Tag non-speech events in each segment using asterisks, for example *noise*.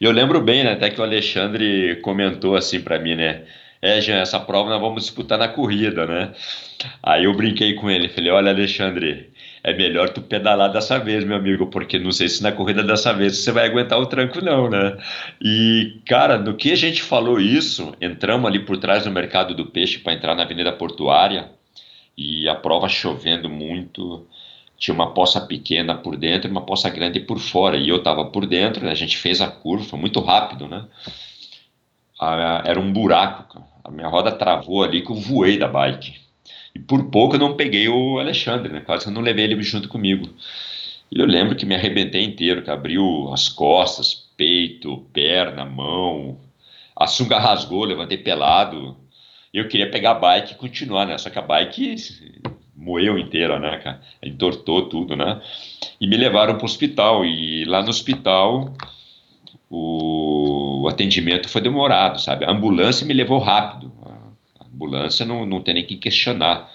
E eu lembro bem, né, até que o Alexandre comentou assim para mim, né? É, Jean, essa prova nós vamos disputar na corrida, né? Aí eu brinquei com ele, falei, olha, Alexandre, é melhor tu pedalar dessa vez, meu amigo, porque não sei se na corrida dessa vez você vai aguentar o tranco, não, né? E, cara, no que a gente falou isso, entramos ali por trás do mercado do peixe para entrar na Avenida Portuária e a prova chovendo muito. Tinha uma poça pequena por dentro e uma poça grande por fora. E eu estava por dentro, né? a gente fez a curva, muito rápido, né? Ah, era um buraco, cara. a minha roda travou ali que eu voei da bike. E por pouco eu não peguei o Alexandre, né? Quase que eu não levei ele junto comigo. E eu lembro que me arrebentei inteiro, que abriu as costas, peito, perna, mão. A sunga rasgou, levantei pelado. Eu queria pegar a bike e continuar, né? Só que a bike moeu inteira, né, cara? Entortou tudo, né? E me levaram para o hospital. E lá no hospital o atendimento foi demorado, sabe? A ambulância me levou rápido ambulância não, não tem nem que questionar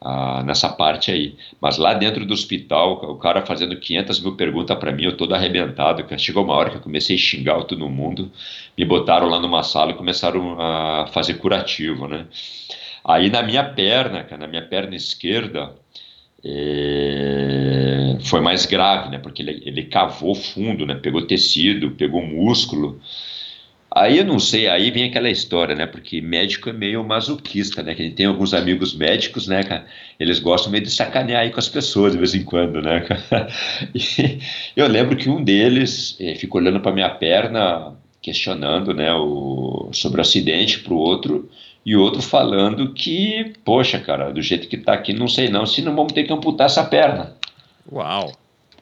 ah, nessa parte aí. Mas lá dentro do hospital, o cara fazendo 500 mil perguntas para mim, eu todo arrebentado. Chegou uma hora que eu comecei a xingar todo mundo, me botaram lá numa sala e começaram a fazer curativo, né? Aí na minha perna, na minha perna esquerda, é, foi mais grave, né? Porque ele, ele cavou fundo, né? Pegou tecido, pegou músculo. Aí eu não sei, aí vem aquela história, né? Porque médico é meio masoquista, né? Que a gente tem alguns amigos médicos, né, cara? Eles gostam meio de sacanear aí com as pessoas de vez em quando, né, cara? *laughs* E eu lembro que um deles eh, ficou olhando para minha perna, questionando, né, o, sobre o acidente para o outro, e outro falando que, poxa, cara, do jeito que tá aqui, não sei não, se não vamos ter que amputar essa perna. Uau!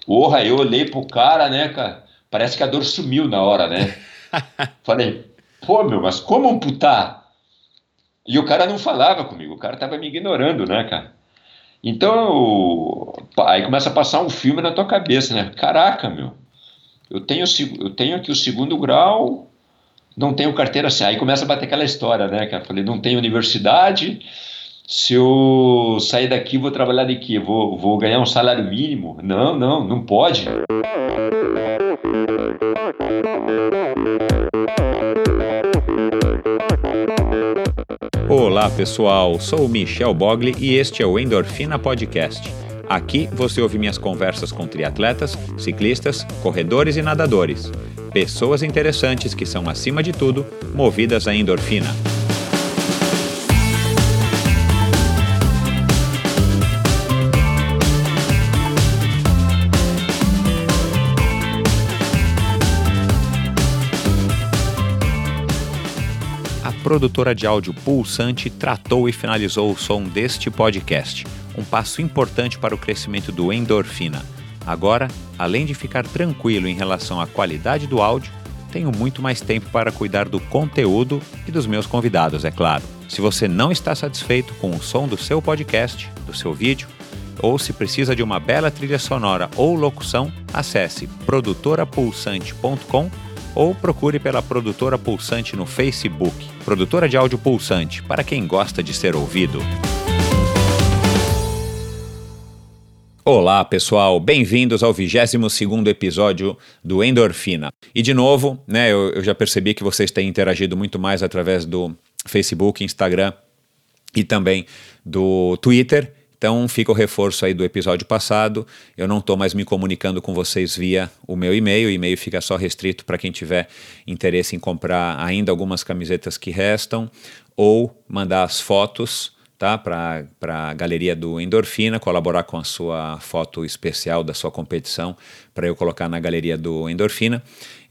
Porra, eu olhei pro cara, né, cara? Parece que a dor sumiu na hora, né? *laughs* Falei, pô, meu, mas como amputar? E o cara não falava comigo, o cara tava me ignorando, né, cara? Então, aí começa a passar um filme na tua cabeça, né? Caraca, meu, eu tenho, eu tenho aqui o segundo grau, não tenho carteira assim. Aí começa a bater aquela história, né, cara? Falei, não tenho universidade, se eu sair daqui, vou trabalhar de quê? Vou, vou ganhar um salário mínimo? Não, não, não pode. Olá pessoal, sou o Michel Bogli e este é o Endorfina Podcast. Aqui você ouve minhas conversas com triatletas, ciclistas, corredores e nadadores. Pessoas interessantes que são, acima de tudo, movidas à endorfina. produtora de áudio Pulsante tratou e finalizou o som deste podcast, um passo importante para o crescimento do Endorfina. Agora, além de ficar tranquilo em relação à qualidade do áudio, tenho muito mais tempo para cuidar do conteúdo e dos meus convidados, é claro. Se você não está satisfeito com o som do seu podcast, do seu vídeo, ou se precisa de uma bela trilha sonora ou locução, acesse produtorapulsante.com ou procure pela produtora Pulsante no Facebook. Produtora de áudio Pulsante, para quem gosta de ser ouvido. Olá, pessoal, bem-vindos ao 22 episódio do Endorfina. E de novo, né, eu, eu já percebi que vocês têm interagido muito mais através do Facebook, Instagram e também do Twitter. Então fica o reforço aí do episódio passado. Eu não estou mais me comunicando com vocês via o meu e-mail. O e-mail fica só restrito para quem tiver interesse em comprar ainda algumas camisetas que restam ou mandar as fotos tá? para a galeria do Endorfina, colaborar com a sua foto especial da sua competição para eu colocar na galeria do Endorfina.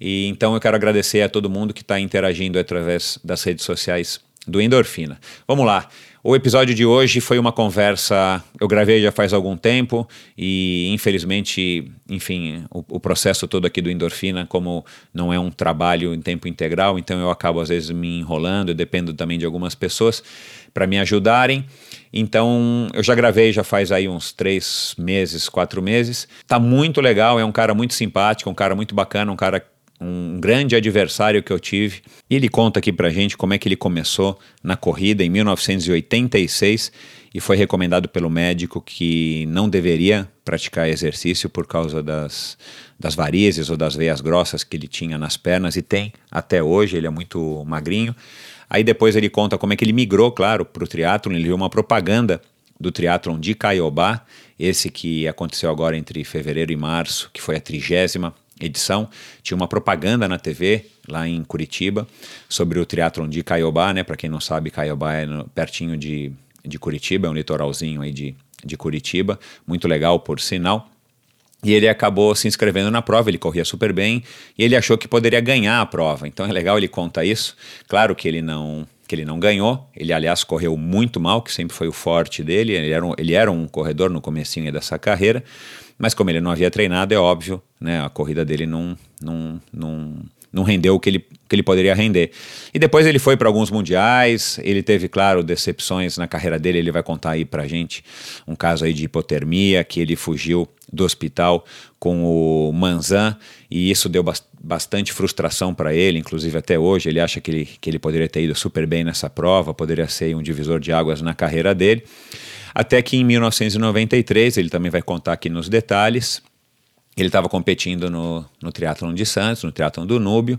E então eu quero agradecer a todo mundo que está interagindo através das redes sociais do Endorfina. Vamos lá. O episódio de hoje foi uma conversa, eu gravei já faz algum tempo e infelizmente, enfim, o, o, processo todo aqui do endorfina, como não é um trabalho em tempo integral, então eu acabo às vezes me enrolando, eu dependo também de algumas pessoas para me ajudarem. Então eu já gravei já faz aí uns três meses, quatro meses. Tá muito legal, é um cara muito simpático, um cara muito bacana, um cara um grande adversário que eu tive. E ele conta aqui pra gente como é que ele começou na corrida em 1986 e foi recomendado pelo médico que não deveria praticar exercício por causa das, das varizes ou das veias grossas que ele tinha nas pernas e tem até hoje, ele é muito magrinho. Aí depois ele conta como é que ele migrou, claro, para o triatlon, ele viu uma propaganda do triatlon de Caiobá, esse que aconteceu agora entre fevereiro e março, que foi a trigésima edição, tinha uma propaganda na TV lá em Curitiba sobre o triatlon de Caiobá, né? Para quem não sabe, Caiobá é no, pertinho de, de Curitiba, é um litoralzinho aí de, de Curitiba, muito legal por sinal. E ele acabou se inscrevendo na prova, ele corria super bem e ele achou que poderia ganhar a prova. Então é legal ele conta isso. Claro que ele não que ele não ganhou. Ele aliás correu muito mal, que sempre foi o forte dele. Ele era um, ele era um corredor no comecinho dessa carreira, mas como ele não havia treinado, é óbvio, né? A corrida dele não não, não não rendeu o que ele, que ele poderia render. E depois ele foi para alguns mundiais, ele teve, claro, decepções na carreira dele, ele vai contar aí para gente um caso aí de hipotermia, que ele fugiu do hospital com o Manzan, e isso deu bastante frustração para ele, inclusive até hoje, ele acha que ele, que ele poderia ter ido super bem nessa prova, poderia ser um divisor de águas na carreira dele, até que em 1993, ele também vai contar aqui nos detalhes, ele estava competindo no, no triatlon de Santos, no triatlon do Núbio,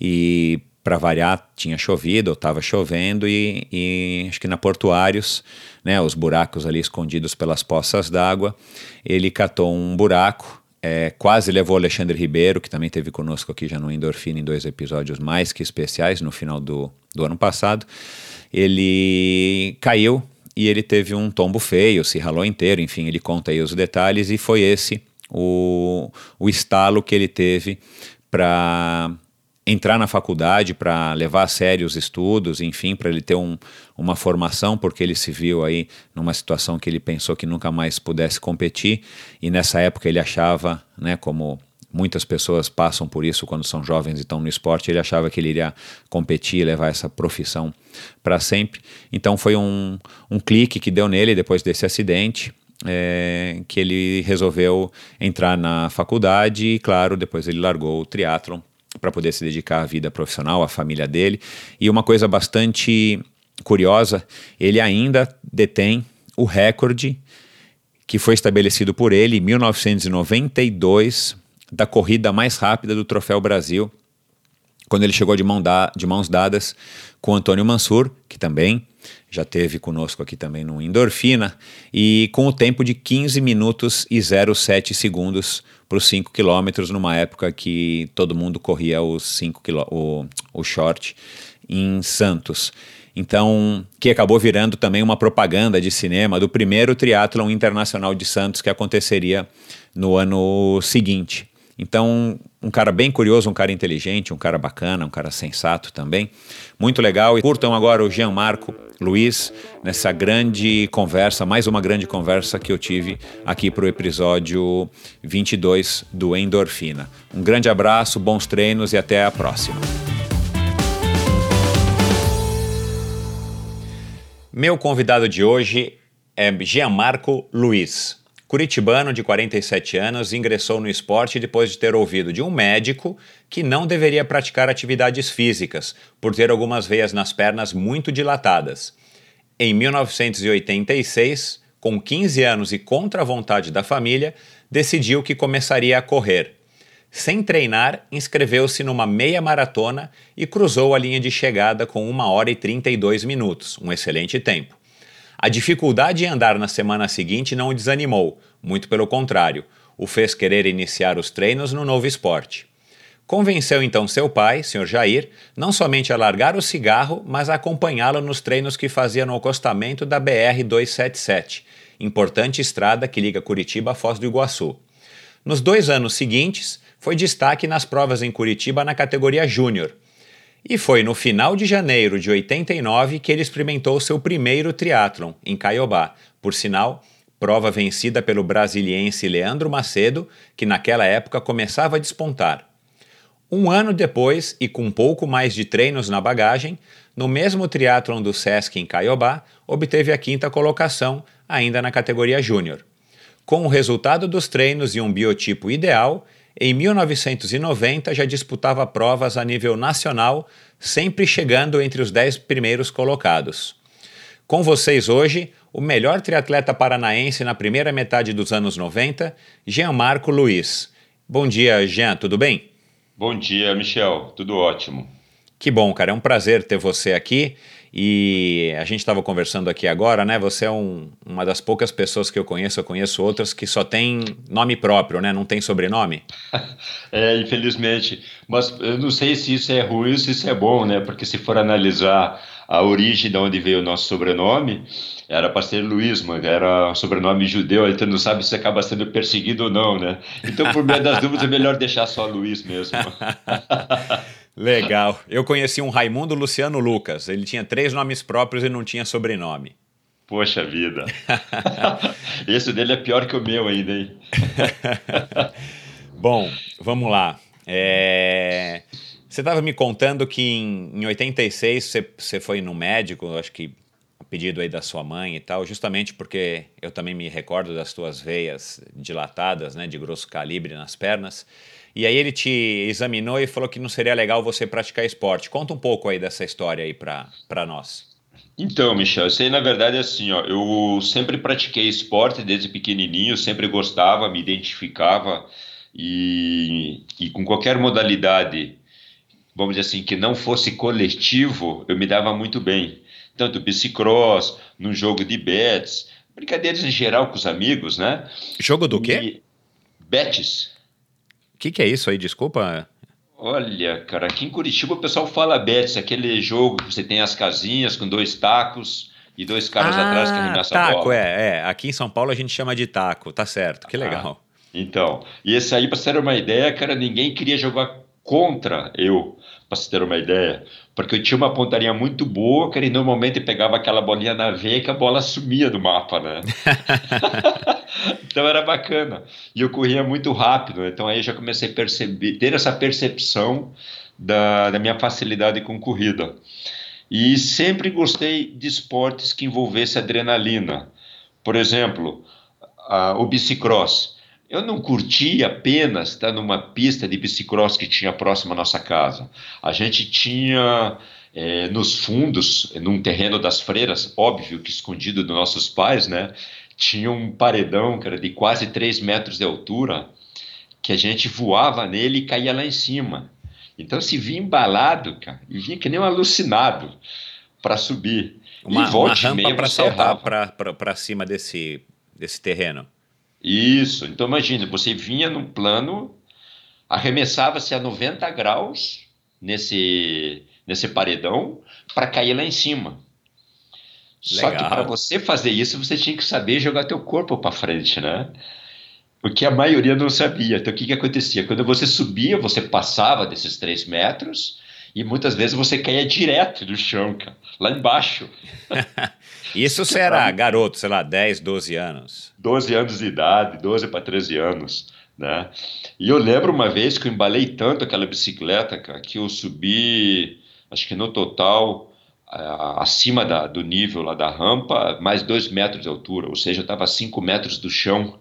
e para variar tinha chovido, ou estava chovendo, e, e, acho que na Portuários, né, os buracos ali escondidos pelas poças d'água, ele catou um buraco, é, quase levou Alexandre Ribeiro, que também teve conosco aqui já no Endorfina em dois episódios mais que especiais no final do, do ano passado. Ele caiu e ele teve um tombo feio, se ralou inteiro, enfim, ele conta aí os detalhes e foi esse o, o estalo que ele teve para entrar na faculdade, para levar a sério os estudos, enfim, para ele ter um, uma formação, porque ele se viu aí numa situação que ele pensou que nunca mais pudesse competir, e nessa época ele achava, né, como muitas pessoas passam por isso quando são jovens e estão no esporte, ele achava que ele iria competir e levar essa profissão para sempre. Então foi um, um clique que deu nele depois desse acidente é, que ele resolveu entrar na faculdade e, claro, depois ele largou o triatlon para poder se dedicar à vida profissional, à família dele. E uma coisa bastante curiosa, ele ainda detém o recorde que foi estabelecido por ele em 1992 da corrida mais rápida do Troféu Brasil, quando ele chegou de, mão da, de mãos dadas com Antônio Mansur, que também já teve conosco aqui também no Endorfina, e com o tempo de 15 minutos e 07 segundos para os 5 quilômetros, numa época que todo mundo corria os 5 o, o short em Santos. Então, que acabou virando também uma propaganda de cinema do primeiro triatlon internacional de Santos que aconteceria no ano seguinte. Então, um cara bem curioso, um cara inteligente, um cara bacana, um cara sensato também. Muito legal. E curtam agora o Jean Marco Luiz nessa grande conversa, mais uma grande conversa que eu tive aqui para o episódio 22 do Endorfina. Um grande abraço, bons treinos e até a próxima. Meu convidado de hoje é Jean Marco Luiz. Curitibano de 47 anos ingressou no esporte depois de ter ouvido de um médico que não deveria praticar atividades físicas por ter algumas veias nas pernas muito dilatadas. Em 1986, com 15 anos e contra a vontade da família, decidiu que começaria a correr. Sem treinar, inscreveu-se numa meia maratona e cruzou a linha de chegada com 1 hora e 32 minutos, um excelente tempo. A dificuldade em andar na semana seguinte não o desanimou, muito pelo contrário, o fez querer iniciar os treinos no novo esporte. Convenceu então seu pai, Sr. Jair, não somente a largar o cigarro, mas a acompanhá-lo nos treinos que fazia no acostamento da BR-277, importante estrada que liga Curitiba a Foz do Iguaçu. Nos dois anos seguintes, foi destaque nas provas em Curitiba na categoria Júnior, e foi no final de janeiro de 89 que ele experimentou seu primeiro triatlon, em Caiobá, por sinal, prova vencida pelo brasiliense Leandro Macedo, que naquela época começava a despontar. Um ano depois, e com pouco mais de treinos na bagagem, no mesmo triatlon do Sesc em Caiobá, obteve a quinta colocação, ainda na categoria Júnior. Com o resultado dos treinos e um biotipo ideal, em 1990 já disputava provas a nível nacional, sempre chegando entre os 10 primeiros colocados. Com vocês hoje, o melhor triatleta paranaense na primeira metade dos anos 90, Jean Marco Luiz. Bom dia, Jean, tudo bem? Bom dia, Michel, tudo ótimo. Que bom, cara, é um prazer ter você aqui. E a gente estava conversando aqui agora, né? Você é um, uma das poucas pessoas que eu conheço, eu conheço outras que só tem nome próprio, né? Não tem sobrenome. *laughs* é, infelizmente. Mas eu não sei se isso é ruim ou se isso é bom, né? Porque se for analisar a origem de onde veio o nosso sobrenome, era para ser Luiz, mano, era sobrenome judeu, então não sabe se acaba sendo perseguido ou não, né? Então, por meio das dúvidas, é melhor deixar só Luiz mesmo. *laughs* Legal. Eu conheci um Raimundo Luciano Lucas. Ele tinha três nomes próprios e não tinha sobrenome. Poxa vida. *laughs* Esse dele é pior que o meu ainda, hein? *laughs* Bom, vamos lá. É... Você estava me contando que em, em 86 você, você foi no médico, acho que a pedido aí da sua mãe e tal, justamente porque eu também me recordo das tuas veias dilatadas, né, de grosso calibre nas pernas. E aí ele te examinou e falou que não seria legal você praticar esporte. Conta um pouco aí dessa história aí para nós. Então, Michel, isso aí na verdade é assim, ó, eu sempre pratiquei esporte desde pequenininho, sempre gostava, me identificava e, e com qualquer modalidade, vamos dizer assim, que não fosse coletivo, eu me dava muito bem. Tanto bicicross, num jogo de bets, brincadeiras em geral com os amigos, né? Jogo do quê? Bets que, que é isso aí? Desculpa. Olha, cara, aqui em Curitiba o pessoal fala bets, aquele jogo que você tem as casinhas com dois tacos e dois caras ah, atrás que arremessam taco, a bola. é, é. Aqui em São Paulo a gente chama de taco, tá certo, que ah, legal. Ah, então, e esse aí, pra você ter uma ideia, cara, ninguém queria jogar contra eu, para você ter uma ideia. Porque eu tinha uma pontaria muito boa, cara, e normalmente pegava aquela bolinha na veia que a bola sumia do mapa, né? *laughs* então era bacana. E eu corria muito rápido, então aí eu já comecei a perceber, ter essa percepção da, da minha facilidade com corrida. E sempre gostei de esportes que envolvessem adrenalina. Por exemplo, a, o bicicross. Eu não curti apenas estar numa pista de bicicross que tinha próximo à nossa casa. A gente tinha é, nos fundos, num terreno das freiras, óbvio que escondido dos nossos pais, né? tinha um paredão, cara, de quase 3 metros de altura, que a gente voava nele e caía lá em cima. Então se vinha embalado, cara, e vinha que nem um alucinado para subir. Uma, e uma rampa para saltar para cima desse, desse terreno. Isso, então imagine, você vinha num plano, arremessava-se a 90 graus nesse, nesse paredão para cair lá em cima. Legal. Só que para você fazer isso, você tinha que saber jogar teu corpo para frente, né? Porque a maioria não sabia. Então, o que, que acontecia? Quando você subia, você passava desses três metros e muitas vezes você caía direto do chão, cara, lá embaixo. *laughs* Isso você era garoto, sei lá, 10, 12 anos. 12 anos de idade, 12 para 13 anos, né? E eu lembro uma vez que eu embalei tanto aquela bicicleta, cara, que eu subi, acho que no total, acima da, do nível lá da rampa, mais dois metros de altura, ou seja, eu estava a cinco metros do chão,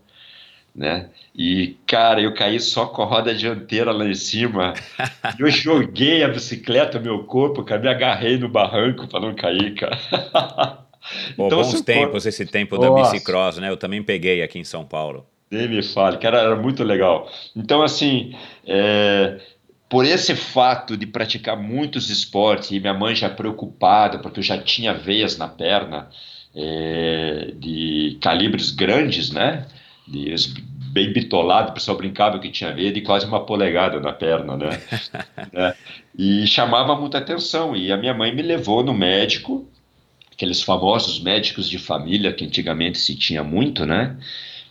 né? E, cara, eu caí só com a roda dianteira lá em cima. *laughs* eu joguei a bicicleta, meu corpo, cara, me agarrei no barranco para não cair, cara. *laughs* Pô, então, bons tempos, esse tempo Nossa. da bicicross, né? Eu também peguei aqui em São Paulo. Nem me fale, cara, era muito legal. Então, assim, é, por esse fato de praticar muitos esportes e minha mãe já preocupada, porque eu já tinha veias na perna é, de calibres grandes, né? De, bem bitolado, o pessoal brincava que tinha veia de quase uma polegada na perna, né? né? *laughs* E chamava muita atenção. E a minha mãe me levou no médico, aqueles famosos médicos de família que antigamente se tinha muito, né?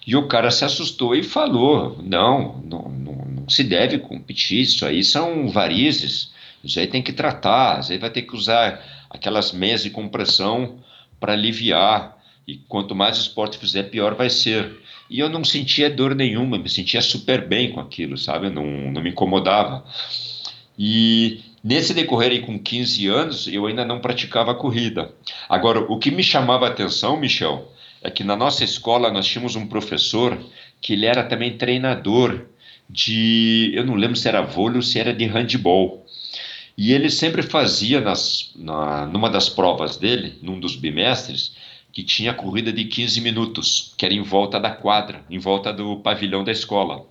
E o cara se assustou e falou: não, não, não, não se deve competir, isso aí são varizes, isso aí tem que tratar, isso aí vai ter que usar aquelas meias de compressão para aliviar, e quanto mais esporte fizer, pior vai ser. E eu não sentia dor nenhuma, me sentia super bem com aquilo, sabe? Não, não me incomodava. E nesse decorrer aí, com 15 anos, eu ainda não praticava corrida. Agora, o que me chamava a atenção, Michel, é que na nossa escola nós tínhamos um professor que ele era também treinador de. Eu não lembro se era vôlei ou se era de handball. E ele sempre fazia, nas, na, numa das provas dele, num dos bimestres, que tinha corrida de 15 minutos, que era em volta da quadra, em volta do pavilhão da escola.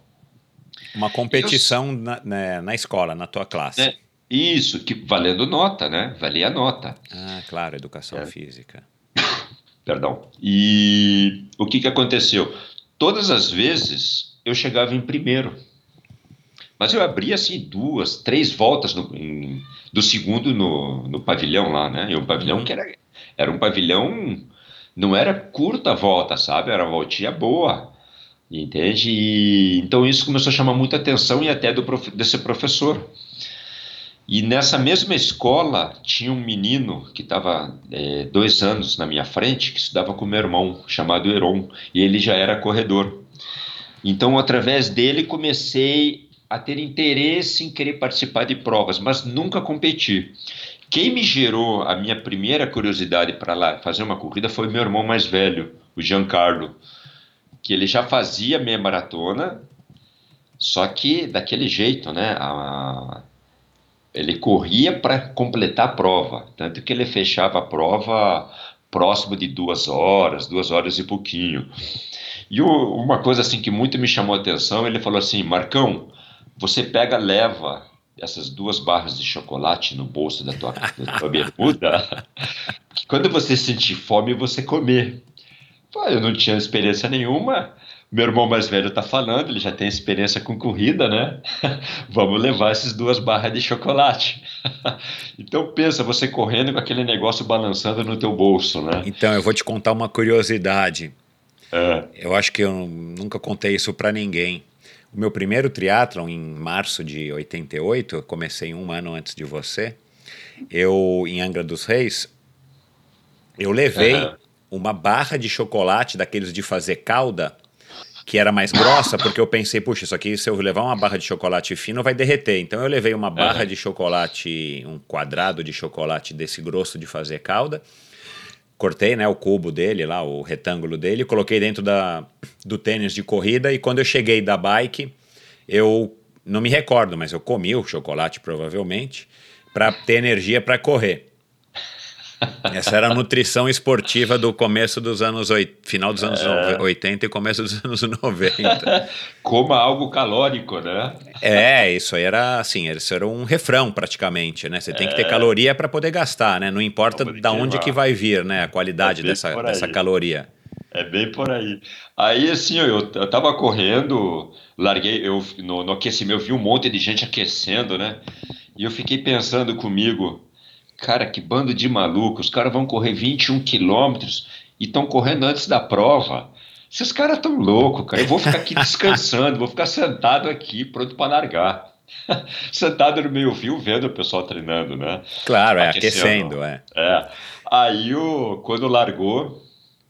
Uma competição eu, na, né, na, escola, na tua classe. É, isso, que valendo nota, né? Valia nota. Ah, claro, educação é. física. *laughs* Perdão. E o que, que aconteceu? Todas as vezes eu chegava em primeiro. Mas eu abri assim duas, três voltas no, em, do segundo no, no pavilhão lá, né? E um pavilhão uhum. que era, era um pavilhão, não era curta volta, sabe? Era uma voltinha boa, entende? E, então isso começou a chamar muita atenção e até do, desse professor. E nessa mesma escola tinha um menino que estava é, dois anos na minha frente, que estudava com meu irmão, chamado Heron, e ele já era corredor. Então, através dele, comecei a ter interesse em querer participar de provas, mas nunca competir. Quem me gerou a minha primeira curiosidade para lá fazer uma corrida foi meu irmão mais velho, o Giancarlo, que ele já fazia meia maratona, só que daquele jeito, né? A, ele corria para completar a prova, tanto que ele fechava a prova próximo de duas horas, duas horas e pouquinho. E o, uma coisa assim que muito me chamou a atenção, ele falou assim, Marcão, você pega, leva essas duas barras de chocolate no bolso da tua, da tua bermuda, *laughs* que quando você sentir fome, você comer. Eu não tinha experiência nenhuma, meu irmão mais velho está falando, ele já tem experiência com corrida, né? *laughs* Vamos levar essas duas barras de chocolate. *laughs* então pensa, você correndo com aquele negócio balançando no teu bolso, né? Então, eu vou te contar uma curiosidade. É. Eu acho que eu nunca contei isso para ninguém. O meu primeiro triatlon em março de 88, comecei um ano antes de você. Eu em Angra dos Reis, eu levei uhum. uma barra de chocolate daqueles de fazer calda, que era mais grossa, porque eu pensei, puxa, isso aqui se eu levar uma barra de chocolate fino vai derreter. Então eu levei uma barra uhum. de chocolate, um quadrado de chocolate desse grosso de fazer calda cortei né, o cubo dele lá, o retângulo dele, coloquei dentro da, do tênis de corrida e quando eu cheguei da bike, eu não me recordo, mas eu comi o chocolate provavelmente para ter energia para correr. Essa era a nutrição esportiva do começo dos anos final dos anos é. 80 e começo dos anos 90. Coma algo calórico, né? É, isso aí era assim, isso era um refrão praticamente, né? Você tem é. que ter é. caloria para poder gastar, né? Não importa da onde que vai vir, né? A qualidade é dessa, dessa caloria. É bem por aí. Aí, assim, eu, eu tava correndo, larguei, eu no, no aquecimento, eu vi um monte de gente aquecendo, né? E eu fiquei pensando comigo, Cara, que bando de malucos. Os caras vão correr 21 quilômetros e estão correndo antes da prova. Esses caras estão loucos, cara. Eu vou ficar aqui *laughs* descansando, vou ficar sentado aqui, pronto para largar. *laughs* sentado no meio fio, vendo o pessoal treinando, né? Claro, é, aquecendo, é. É. Aí, o, quando largou,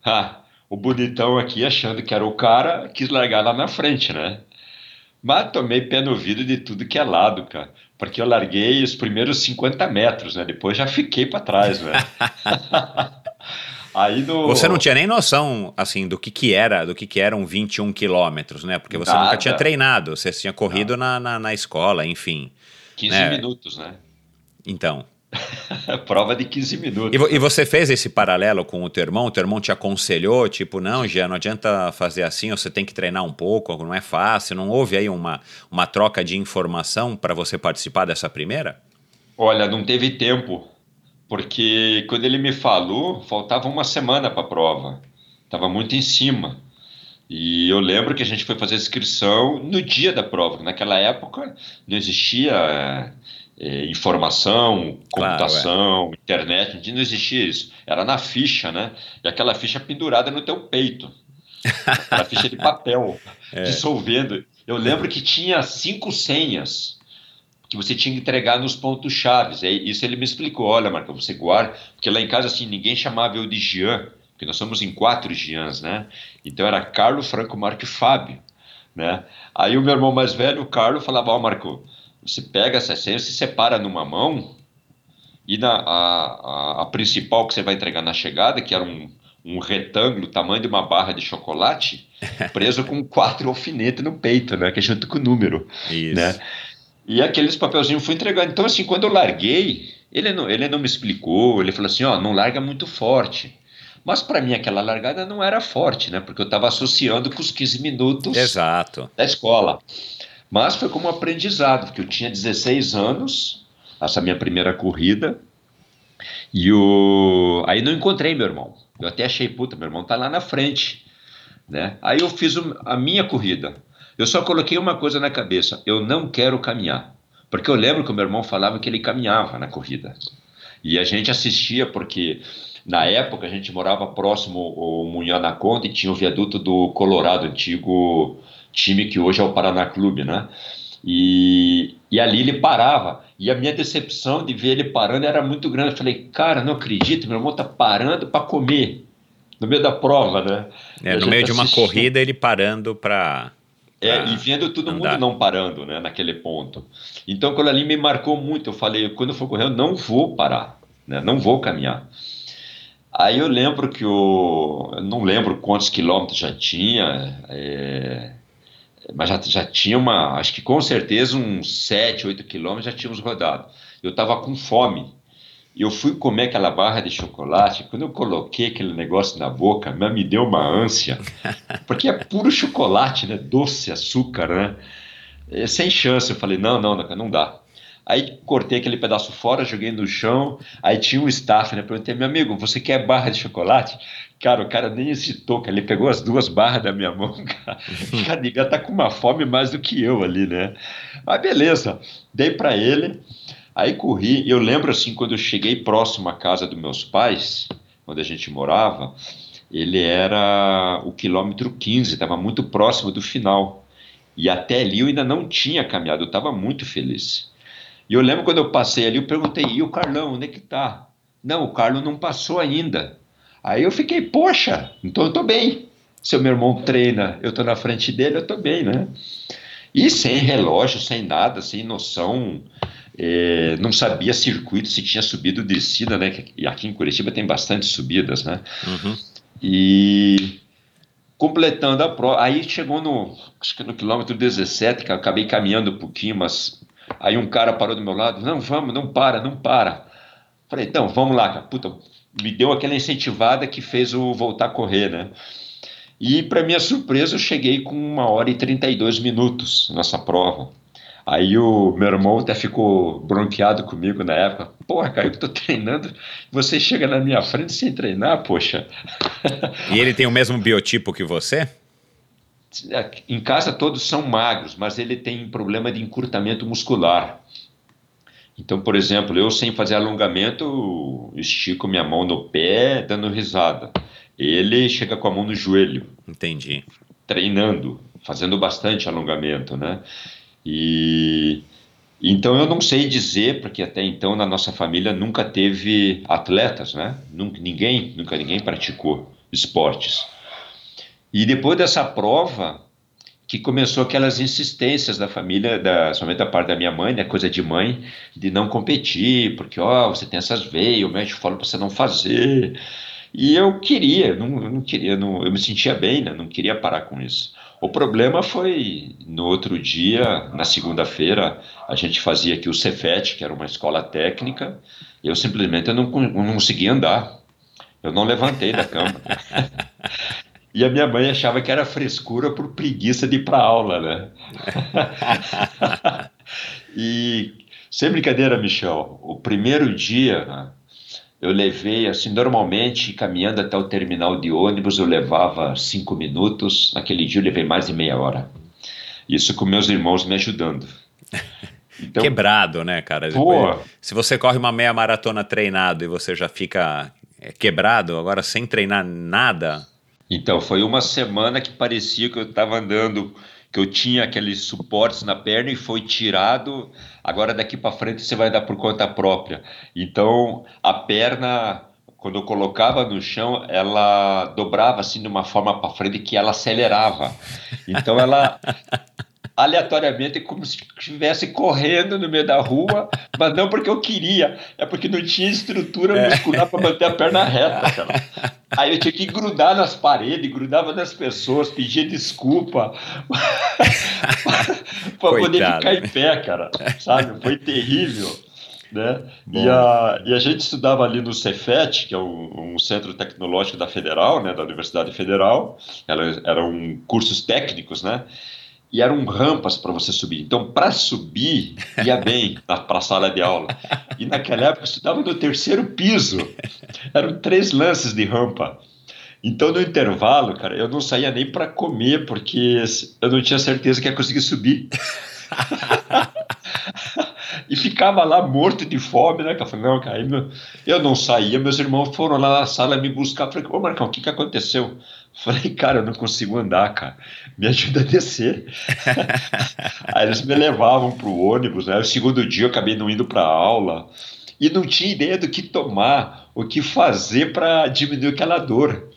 ah, o bonitão aqui, achando que era o cara, quis largar lá na frente, né? Mas tomei pé no vidro de tudo que é lado, cara porque eu larguei os primeiros 50 metros, né? Depois já fiquei para trás, né? *laughs* Aí no... Você não tinha nem noção, assim, do que que era, do que que eram 21 quilômetros, né? Porque você Nada. nunca tinha treinado, você tinha corrido na, na, na, escola, enfim. 15 né? minutos, né? Então, *laughs* Prova de 15 minutos. E, e, você fez esse paralelo com o teu irmão? O teu irmão te aconselhou, tipo, não, já não adianta fazer assim, você tem que treinar um pouco, não é fácil. Não houve aí uma, uma troca de informação para você participar dessa primeira? Olha, não teve tempo, porque quando ele me falou, faltava uma semana para a prova. Estava muito em cima. E eu lembro que a gente foi fazer inscrição no dia da prova. Naquela época não existia é, informação, computação, claro, é. internet, não existia isso. Era na ficha, né? E aquela ficha pendurada no teu peito. Aquela ficha de papel, *laughs* é. dissolvendo. Eu lembro que tinha cinco senhas que você tinha que entregar nos pontos chaves. É, isso ele me explicou. Olha, Marco, você guarda. Porque lá em casa, assim, ninguém chamava eu de Jean, porque nós somos em quatro Jeans, né? Então era Carlos, Franco, Marco e Fábio, né? Aí o meu irmão mais velho, o Carlos, falava, ó, oh, Marco, você pega essa senha, se separa numa mão e na, a, a, a, principal que você vai entregar na chegada, que era um, um retângulo, tamanho de uma barra de chocolate, *laughs* preso com quatro alfinetes no peito, né? Que é junto com o número. Isso. Né? E aqueles papelzinhos fui entregando. Então, assim, quando eu larguei, ele não, ele não me explicou, ele falou assim, ó, não larga muito forte. Mas para mim aquela largada não era forte, né? Porque eu estava associando com os 15 minutos Exato. da escola. Mas foi como um aprendizado, porque eu tinha 16 anos, essa minha primeira corrida, e o... aí não encontrei meu irmão. Eu até achei, puta, meu irmão tá lá na frente, né? Aí eu fiz a minha corrida. Eu só coloquei uma coisa na cabeça, eu não quero caminhar. Porque eu lembro que o meu irmão falava que ele caminhava na corrida. E a gente assistia porque na época a gente morava próximo ao Munhana Conta e tinha o viaduto do Colorado, antigo time que hoje é o Paraná Clube, né? E, e ali ele parava. E a minha decepção de ver ele parando era muito grande. Eu falei, cara, não acredito, meu irmão tá parando para comer. No meio da prova, né? É, no meio de uma corrida, ele parando para. É, e vendo todo andar. mundo não parando, né, naquele ponto. Então, quando ali me marcou muito, eu falei, quando eu for correr, eu não vou parar, né, não vou caminhar. Aí eu lembro que o. Eu não lembro quantos quilômetros já tinha, é, mas já, já tinha uma, acho que com certeza uns 7, 8 quilômetros já tínhamos rodado. Eu estava com fome. Eu fui comer aquela barra de chocolate. Quando eu coloquei aquele negócio na boca, me deu uma ânsia, *laughs* porque é puro chocolate, né? Doce, açúcar, né? É, sem chance. Eu falei: não, não, não dá. Aí cortei aquele pedaço fora, joguei no chão. Aí tinha um staff, né? Perguntei, meu amigo, você quer barra de chocolate? Cara, o cara nem hesitou, cara. Ele pegou as duas barras da minha mão, *laughs* cara. O cara devia estar tá com uma fome mais do que eu ali, né? Mas beleza, dei para ele. Aí corri. Eu lembro assim, quando eu cheguei próximo à casa dos meus pais, onde a gente morava, ele era o quilômetro 15, estava muito próximo do final. E até ali eu ainda não tinha caminhado, eu estava muito feliz. E eu lembro quando eu passei ali, eu perguntei, e o Carlão, onde é que tá? Não, o Carlos não passou ainda. Aí eu fiquei, poxa, então eu tô bem. Se o meu irmão treina, eu tô na frente dele, eu tô bem, né? E sem relógio, sem nada, sem noção, é, não sabia circuito, se tinha subido ou descida, né? E aqui em Curitiba tem bastante subidas, né? Uhum. E completando a prova, aí chegou no, acho que no quilômetro 17, que eu acabei caminhando um pouquinho, mas Aí um cara parou do meu lado, não, vamos, não para, não para. Falei, então, vamos lá, cara. Puta, me deu aquela incentivada que fez o voltar a correr, né? E, para minha surpresa, eu cheguei com uma hora e 32 minutos nessa prova. Aí o meu irmão até ficou bronqueado comigo na época. Porra, cara, eu tô treinando, você chega na minha frente sem treinar, poxa. E ele tem o mesmo biotipo que você? Em casa todos são magros, mas ele tem problema de encurtamento muscular. Então, por exemplo, eu sem fazer alongamento, estico minha mão no pé, dando risada. Ele chega com a mão no joelho. Entendi. Treinando, fazendo bastante alongamento, né? E então eu não sei dizer, porque até então na nossa família nunca teve atletas, né? Nunca, ninguém, nunca ninguém praticou esportes. E depois dessa prova, que começou aquelas insistências da família, da, somente da parte da minha mãe, né, coisa de mãe, de não competir, porque ó, você tem essas veias, o médico falou para você não fazer. E eu queria, não, não queria, não, eu me sentia bem, né, não queria parar com isso. O problema foi no outro dia, na segunda-feira, a gente fazia aqui o Cefet, que era uma escola técnica, eu simplesmente não, não conseguia andar. Eu não levantei da cama. *laughs* E a minha mãe achava que era frescura por preguiça de ir para aula, né? *laughs* e sem brincadeira, Michel, o primeiro dia né, eu levei, assim, normalmente caminhando até o terminal de ônibus eu levava cinco minutos, naquele dia eu levei mais de meia hora. Isso com meus irmãos me ajudando. Então, *laughs* Quebrado, né, cara? Pô, se você corre uma meia maratona treinado e você já fica é, quebrado, agora sem treinar nada, então, foi uma semana que parecia que eu estava andando, que eu tinha aqueles suportes na perna e foi tirado. Agora daqui para frente você vai dar por conta própria. Então, a perna, quando eu colocava no chão, ela dobrava assim de uma forma para frente que ela acelerava. Então, ela *laughs* aleatoriamente é como se estivesse correndo no meio da rua, mas não porque eu queria, é porque não tinha estrutura muscular para manter a perna reta, cara. *laughs* Aí eu tinha que grudar nas paredes, grudava nas pessoas, pedia desculpa *laughs* para poder ficar em pé, cara. Sabe? Foi terrível. Né? E a, e, a, gente estudava ali no Cefet, que é um, um, centro tecnológico da Federal, né, da Universidade Federal, Era, eram cursos técnicos, né? E eram rampas para você subir. Então, para subir, ia bem para a sala de aula. E naquela época eu estudava no terceiro piso. Eram três lances de rampa. Então, no intervalo, cara, eu não saía nem para comer, porque eu não tinha certeza que ia conseguir subir. *laughs* e ficava lá morto de fome, né? Eu falei, não, cara, eu não saía, meus irmãos foram lá na sala me buscar. falei, ô Marcão, o que, que aconteceu? *laughs* falei, cara, eu não consigo andar, cara, me ajuda a descer. *laughs* Aí eles me levavam para o ônibus, né? O segundo dia eu acabei não indo para aula e não tinha ideia do que tomar, o que fazer para diminuir aquela dor.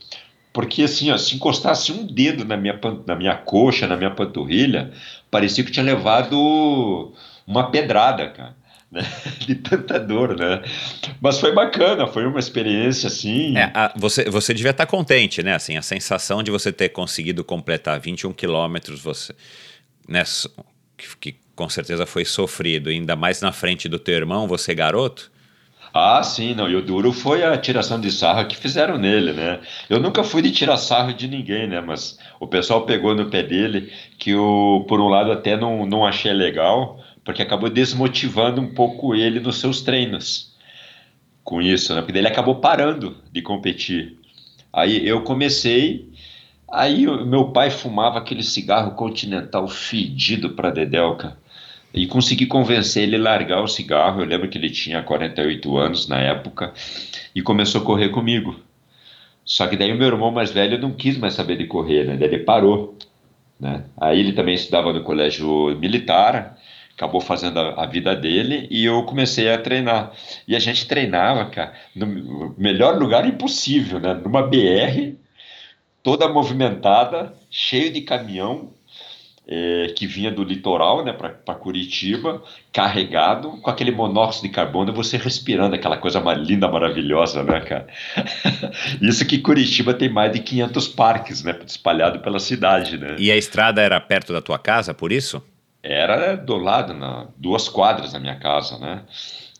Porque assim, ó, se encostasse um dedo na minha, na minha coxa, na minha panturrilha, parecia que tinha levado uma pedrada, cara. Né? *laughs* De tanta dor, né? Mas foi bacana, foi uma experiência assim. É, a, você, você devia estar contente, né? Assim, a sensação de você ter conseguido completar 21 quilômetros, você, né? Que, que com certeza foi sofrido, ainda mais na frente do teu irmão, você garoto. Ah, sim, não. E o duro foi a tiração de sarro que fizeram nele, né? Eu nunca fui de tirar sarro de ninguém, né? Mas o pessoal pegou no pé dele, que eu, por um lado, até não, não achei legal, porque acabou desmotivando um pouco ele nos seus treinos com isso, né? Porque ele acabou parando de competir. Aí eu comecei, aí o meu pai fumava aquele cigarro continental fedido para Dedelca e consegui convencer ele a largar o cigarro. Eu lembro que ele tinha 48 anos na época e começou a correr comigo. Só que daí o meu irmão mais velho não quis mais saber de correr, né? Daí ele parou, né? Aí ele também estudava no colégio militar, acabou fazendo a, a, vida dele e eu comecei a treinar. E a gente treinava, cara, no melhor lugar impossível, né? Numa BR toda movimentada, cheio de caminhão, é, que vinha do litoral né, para Curitiba, carregado, com aquele monóxido de carbono, você respirando aquela coisa linda, maravilhosa, né, cara? *laughs* Isso que Curitiba tem mais de 500 parques, né, espalhado pela cidade, né? E a estrada era perto da tua casa, por isso? Era do lado, na, duas quadras da minha casa, né?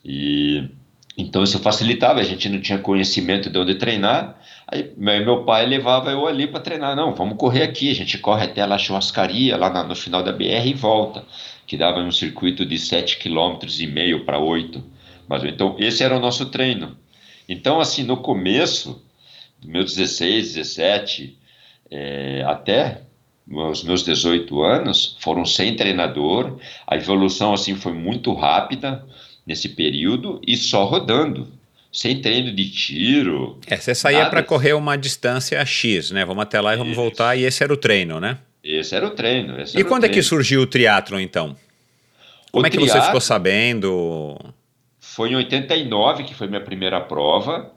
E então isso facilitava, a gente não tinha conhecimento de onde treinar, Aí meu pai levava eu ali para treinar. Não, vamos correr aqui. A gente corre até a churrascaria, lá na, no final da BR e volta. Que dava um circuito de 7,5 km e meio para 8. Mas, então, esse era o nosso treino. Então, assim, no começo, dos meus 16, 17, é, até os meus 18 anos, foram sem treinador. A evolução, assim, foi muito rápida nesse período e só rodando sem treino de tiro. É, você saía para correr uma distância X, né? Vamos até lá e vamos Isso. voltar, e esse era o treino, né? Esse era o treino. e quando treino. é que surgiu o triatlo então? Como o é que você ficou sabendo? Foi em 89 que foi minha primeira prova,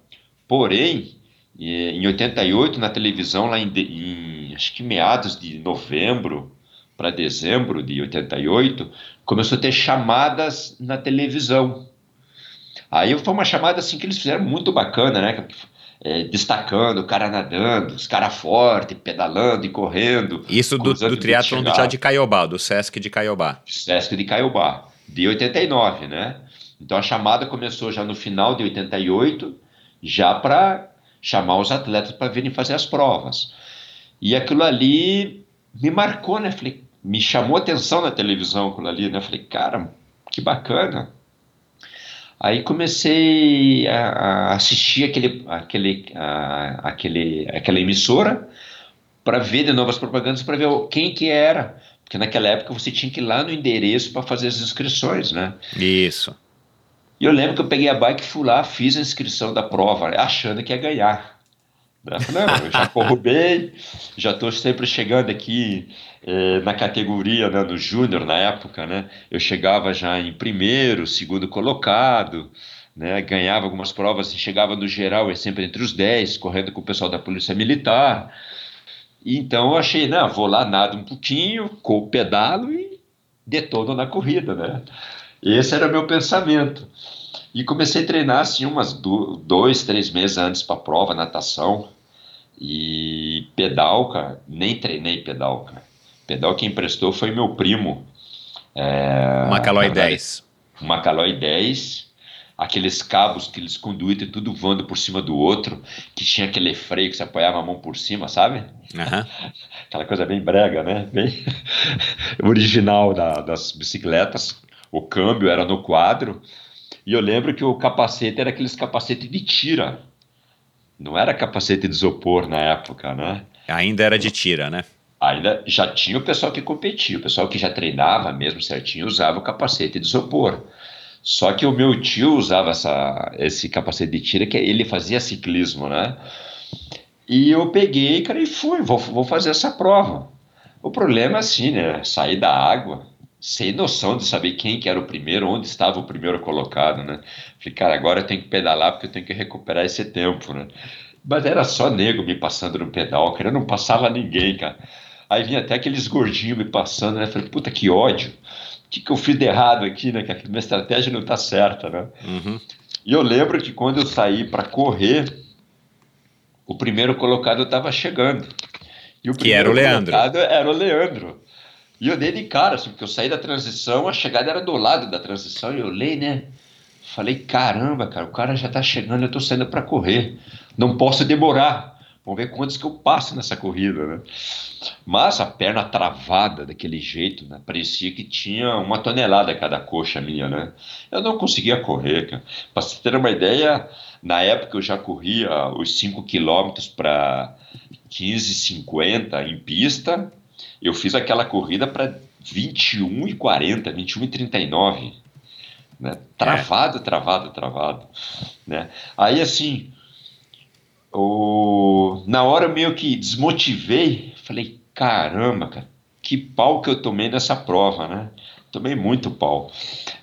porém, em 88 na televisão, lá em, em acho que meados de novembro para dezembro de 88, começou a ter chamadas na televisão Aí foi uma chamada assim que eles fizeram muito bacana, né? É, destacando o cara nadando, os caras fortes, pedalando e correndo. Isso do, do triatlon do de Caiobá, do Sesc de Caiobá. Sesc de Caiobá, de 89, né? Então a chamada começou já no final de 88, já para chamar os atletas para virem fazer as provas. E aquilo ali me marcou, né? Falei, me chamou atenção na televisão aquilo ali, né? Falei, cara, que bacana. Aí comecei a, a assistir aquele, aquele, a, aquele, aquela emissora para ver de novas propagandas, para ver quem que era. Porque naquela época você tinha que ir lá no endereço para fazer as inscrições, né? Isso. E eu lembro que eu peguei a bike, fui lá, fiz a inscrição da prova, achando que ia ganhar. Não, eu já corro bem, já estou sempre chegando aqui eh, na categoria, né, no júnior na época, né? Eu chegava já em primeiro, segundo colocado, né? Ganhava algumas provas e chegava no geral, é sempre entre os 10, correndo com o pessoal da Polícia Militar. Então eu achei, não, vou lá, nado um pouquinho, com pedalo e detono na corrida, né? Esse era meu pensamento. E comecei a treinar assim umas dois, três meses antes para a prova, natação E pedal, cara, nem treinei pedal, cara. Pedal que emprestou foi meu primo. É, Macalói 10. Macalói 10 aqueles cabos, aqueles conduítes, tudo voando por cima do outro, que tinha aquele freio que você apoiava a mão por cima, sabe? Uhum. Aquela coisa bem brega, né? Bem *laughs* original da, das bicicletas. O câmbio era no quadro. E eu lembro que o capacete era aqueles capacete de tira. Não era capacete de isopor na época, né? Ainda era de tira, né? Ainda já tinha o pessoal que competia, o pessoal que já treinava mesmo certinho usava o capacete de isopor. Só que o meu tio usava essa, esse capacete de tira, que ele fazia ciclismo, né? E eu peguei, cara, e fui, vou, vou fazer essa prova. O problema é assim, né? Sair da água, sem noção de saber quem que era o primeiro, onde estava o primeiro colocado, né? Falei, cara, agora eu tenho que pedalar porque eu tenho que recuperar esse tempo, né? Mas era só nego me passando no pedal, cara, eu não passava ninguém, cara. Aí vinha até aqueles gordinhos me passando, né? Falei, puta que ódio o que, que eu fiz de errado aqui, né? Que a minha estratégia não está certa, né? Uhum. E eu lembro que quando eu saí para correr, o primeiro colocado estava chegando. E o que era o Leandro. Era o Leandro. E eu dei de cara, assim, porque eu saí da transição, a chegada era do lado da transição, e eu olhei, né? Falei, caramba, cara, o cara já está chegando, eu estou saindo para correr. Não posso demorar. Vamos ver quantos que eu passo nessa corrida, né? Mas a perna travada daquele jeito, né? Parecia que tinha uma tonelada cada coxa minha, né? Eu não conseguia correr, cara. Para você ter uma ideia, na época eu já corria os 5 quilômetros para 15,50 em pista. Eu fiz aquela corrida para 21 e 40, 21 e 39. Né? Travado, travado, travado. Né? Aí assim, o... na hora meio que desmotivei, falei, caramba, cara, que pau que eu tomei nessa prova, né? Tomei muito pau.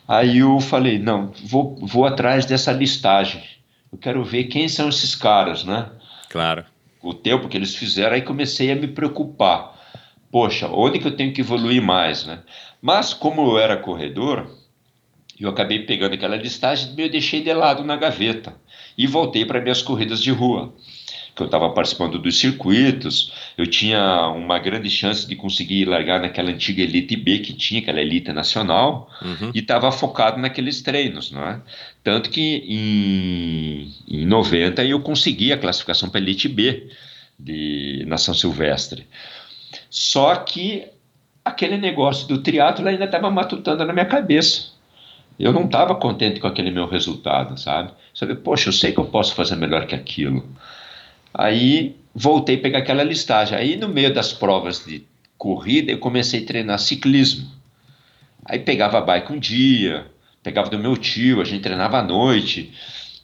Aí eu falei, não, vou, vou atrás dessa listagem. Eu quero ver quem são esses caras, né? Claro. O tempo que eles fizeram, aí comecei a me preocupar. Poxa, onde que eu tenho que evoluir mais, né? Mas como eu era corredor, eu acabei pegando aquela listagem e eu deixei de lado na gaveta e voltei para minhas corridas de rua que eu estava participando dos circuitos, eu tinha uma grande chance de conseguir largar naquela antiga Elite B que tinha, aquela Elite Nacional, uhum. e estava focado naqueles treinos, não é? Tanto que em, em 90 eu consegui a classificação para Elite B de Nação Silvestre. Só que aquele negócio do triatlo ainda estava matutando na minha cabeça. Eu não estava contente com aquele meu resultado, sabe? Sabe, poxa, eu sei que eu posso fazer melhor que aquilo. Aí voltei a pegar aquela listagem. Aí no meio das provas de corrida eu comecei a treinar ciclismo. Aí pegava bike um dia, pegava do meu tio, a gente treinava à noite,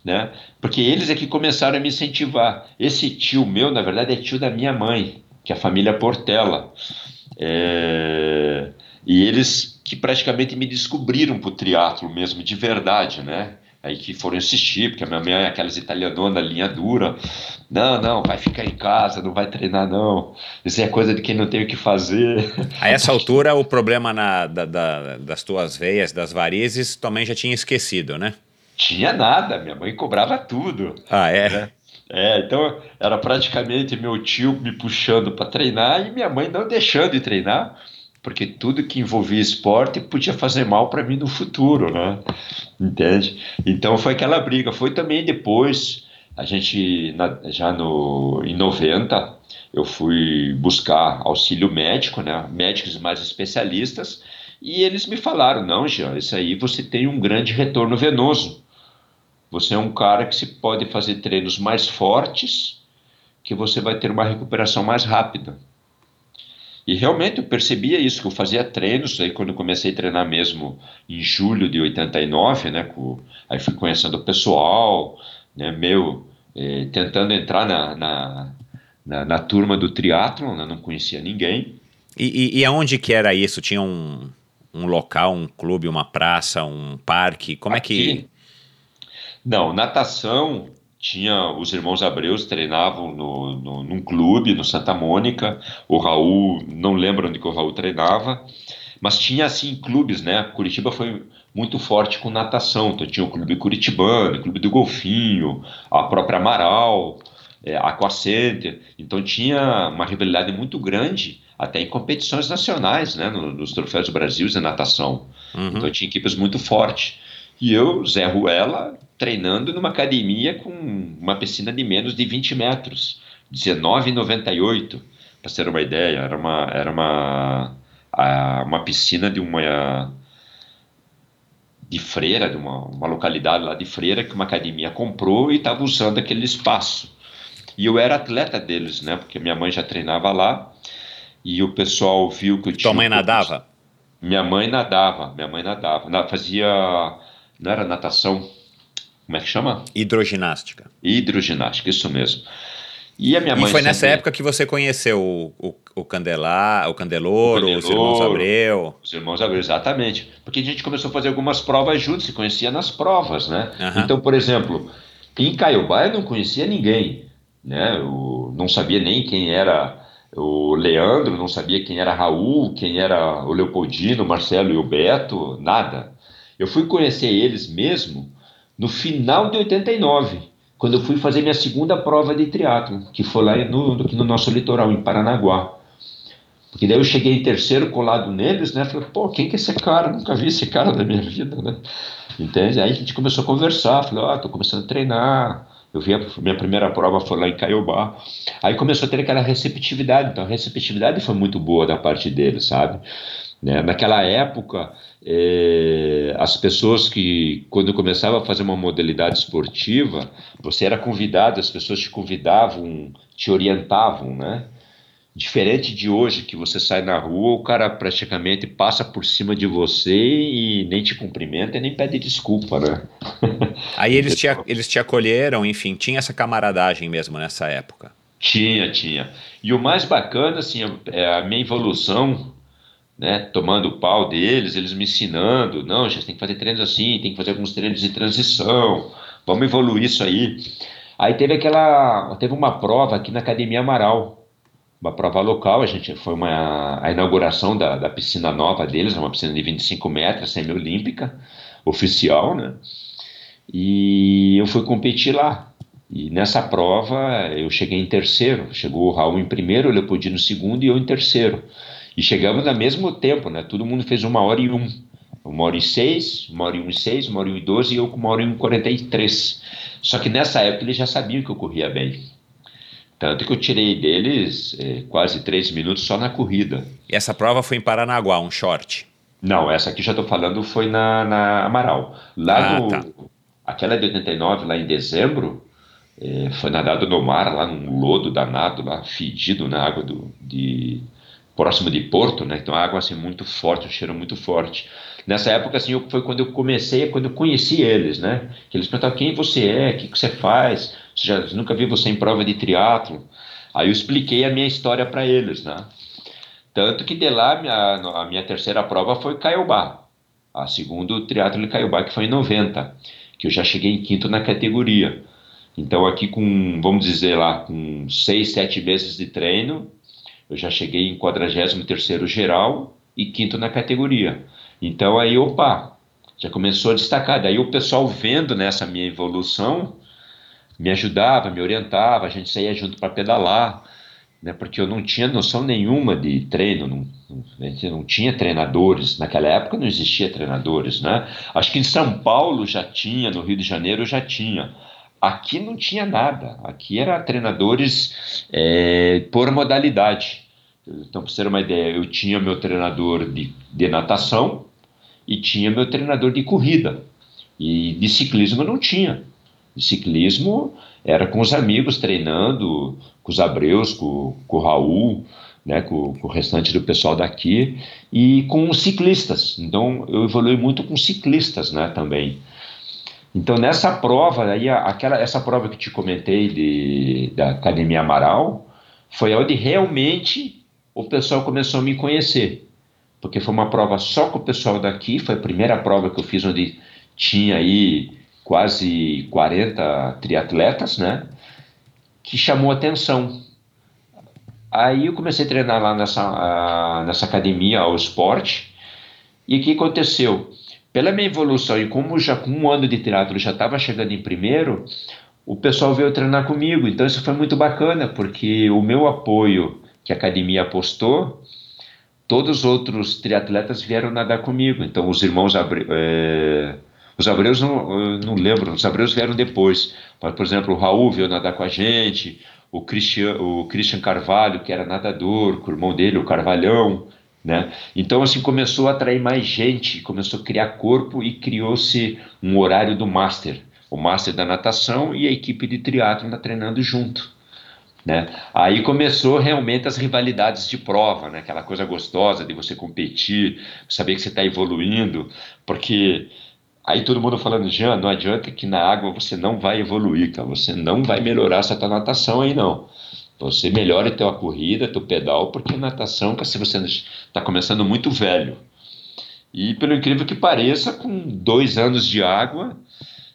né? Porque eles é que começaram a me incentivar. Esse tio meu, na verdade, é tio da minha mãe, que é a família Portela. É... E eles que praticamente me descobriram para o triatlo mesmo, de verdade, né? Aí que foram assistir, porque a minha mãe é aquelas italianonas, linha dura. Não, não, vai ficar em casa, não vai treinar, não. Isso é coisa de quem não tem o que fazer. A essa altura, o problema na, da, da, das tuas veias, das varizes, também já tinha esquecido, né? Tinha nada, minha mãe cobrava tudo. Ah, é? Né? É, então era praticamente meu tio me puxando para treinar e minha mãe não deixando de treinar porque tudo que envolvia esporte podia fazer mal para mim no futuro, né? Entende? Então foi aquela briga. Foi também depois, a gente, na, já no, em 90, eu fui buscar auxílio médico, né? Médicos mais especialistas, e eles me falaram: não, Jean, isso aí você tem um grande retorno venoso. Você é um cara que se pode fazer treinos mais fortes, que você vai ter uma recuperação mais rápida. E realmente eu percebia isso, que eu fazia treinos, aí quando eu comecei a treinar mesmo em julho de 89, né, com, aí fui conhecendo o pessoal, né, meu, eh, tentando entrar na, na, na, na turma do triatlon, né, não conhecia ninguém. E, e, e aonde que era isso? Tinha um, um local, um clube, uma praça, um parque? Como Aqui, é que... Não, natação tinha os irmãos Abreus treinavam no, no, num clube no Santa Mônica. O Raul, não lembro onde que o Raul treinava, mas tinha assim clubes, né? Curitiba foi muito forte com natação, então tinha o clube curitibano, o clube do Golfinho, a própria Amaral, é, Aqua Center. Então tinha uma rivalidade muito grande, até em competições nacionais, né, nos troféus do Brasil de natação. Uhum. Então tinha equipes muito fortes. E eu, Zé Ruela, treinando numa academia com uma piscina de menos de 20 metros, 19,98, para ter uma ideia. Era uma, era uma, uma piscina de uma de Freira, de uma, uma localidade lá de Freira, que uma academia comprou e estava usando aquele espaço. E eu era atleta deles, né? Porque minha mãe já treinava lá e o pessoal viu que eu tinha. Tua mãe nadava? Minha mãe nadava, minha mãe nadava. Fazia. Não era natação, como é que chama? Hidroginástica. Hidroginástica, isso mesmo. E a minha mãe. E foi nessa época que você conheceu o, o, o Candelá, o Candeloro, o Candeloro, os irmãos Abreu. Os irmãos Abreu, exatamente. Porque a gente começou a fazer algumas provas juntos, se conhecia nas provas, né? Uhum. Então, por exemplo, em Caiobá eu não conhecia ninguém, né? Eu não sabia nem quem era o Leandro, não sabia quem era Raul, quem era o Leopoldino, o Marcelo e o Beto, nada. Eu fui conhecer eles mesmo no final de 89 quando eu fui fazer minha segunda prova de triatlo, que foi lá no, no nosso litoral, em Paranaguá. Porque daí eu cheguei em terceiro colado neles, né? Falei, pô, quem que é esse cara? Nunca vi esse cara na minha vida, né? Entende? Aí a gente começou a conversar, falei, ó, oh, tô começando a treinar. Eu vi a minha primeira prova foi lá em Caiobá. Aí começou a ter aquela receptividade, então a receptividade foi muito boa da parte deles, sabe? Né? Naquela época, é, as pessoas que, quando começava a fazer uma modalidade esportiva, você era convidado, as pessoas te convidavam, te orientavam, né? Diferente de hoje, que você sai na rua, o cara praticamente passa por cima de você e nem te cumprimenta e nem pede desculpa, né? *laughs* Aí eles te, eles te acolheram, enfim, tinha essa camaradagem mesmo nessa época. Tinha, tinha. E o mais bacana, assim, é a minha evolução né, tomando o pau deles, eles me ensinando, não, já tem que fazer treinos assim, tem que fazer alguns treinos de transição, vamos evoluir isso aí. Aí teve aquela, teve uma prova aqui na Academia Amaral, uma prova local, a gente foi uma a inauguração da, da piscina nova deles, uma piscina de 25 metros, semi-olímpica, oficial, né? E eu fui competir lá. E nessa prova eu cheguei em terceiro, chegou o Raul em primeiro, o Leopoldino em segundo e eu em terceiro. E chegamos no mesmo tempo, né? Todo mundo fez uma hora e um. Uma hora e seis, uma hora e um e seis, uma hora e um e doze e eu com uma hora e um e quarenta e três. Só que nessa época eles já sabiam que eu corria bem. Tanto que eu tirei deles é, quase três minutos só na corrida. E essa prova foi em Paranaguá, um short? Não, essa aqui já estou falando foi na, na Amaral. Lá ah, no. Tá. Aquela de 89, lá em dezembro, é, foi nadado no mar, lá num lodo danado, lá fedido na água do, de, próximo de Porto, né? Então a água assim muito forte, um cheiro muito forte. Nessa época assim eu, foi quando eu comecei, quando eu conheci eles, né? Que eles perguntavam quem você é, o que, que você faz, você já nunca vi você em prova de triatlo. Aí eu expliquei a minha história para eles, né? Tanto que de lá minha, a minha terceira prova foi Caiobá, a segundo triatlo de Caiobá que foi em 90, que eu já cheguei em quinto na categoria. Então aqui com, vamos dizer lá, com seis, sete meses de treino, eu já cheguei em 43º geral e quinto na categoria. Então aí, opa, já começou a destacar. Daí o pessoal vendo nessa minha evolução, me ajudava, me orientava, a gente saía junto para pedalar, né, porque eu não tinha noção nenhuma de treino, não, não, tinha treinadores, naquela época não existia treinadores, né? Acho que em São Paulo já tinha, no Rio de Janeiro já tinha, Aqui não tinha nada, aqui era treinadores é, por modalidade. Então, para você ter uma ideia, eu tinha meu treinador de, de natação e tinha meu treinador de corrida. E de ciclismo não tinha. De ciclismo era com os amigos treinando, com os Abreus, com, com o Raul, né, com, com, o restante do pessoal daqui, e com os ciclistas. Então eu evolui muito com ciclistas né, também. Então nessa prova, aí, aquela, essa prova que te comentei de, da Academia Amaral, foi onde realmente o pessoal começou a me conhecer. Porque foi uma prova só com o pessoal daqui, foi a primeira prova que eu fiz onde tinha aí quase 40 triatletas, né? Que chamou atenção. Aí eu comecei a treinar lá nessa, nessa academia ao esporte. E o que aconteceu? Pela minha evolução e como já com um ano de teatro já estava chegando em primeiro, o pessoal veio treinar comigo. Então isso foi muito bacana, porque o meu apoio que a academia apostou, todos os outros triatletas vieram nadar comigo. Então os irmãos Abreu, é, os Abreus não, não lembro, os Abreus vieram depois. Mas, por exemplo, o Raul veio nadar com a gente, o Christian, o Christian Carvalho, que era nadador, com o irmão dele, o Carvalhão, né? Então, assim, começou a atrair mais gente, começou a criar corpo e criou-se um horário do Master, o Master da natação e a equipe de triatlo treinando junto. Né? Aí começou realmente as rivalidades de prova, né? aquela coisa gostosa de você competir, saber que você está evoluindo, porque aí todo mundo falando, Jean, não adianta que na água você não vai evoluir, cara, você não vai melhorar essa tua natação aí não. Você melhora a tua corrida, teu pedal, porque natação, se você está começando muito velho. E pelo incrível que pareça, com dois anos de água,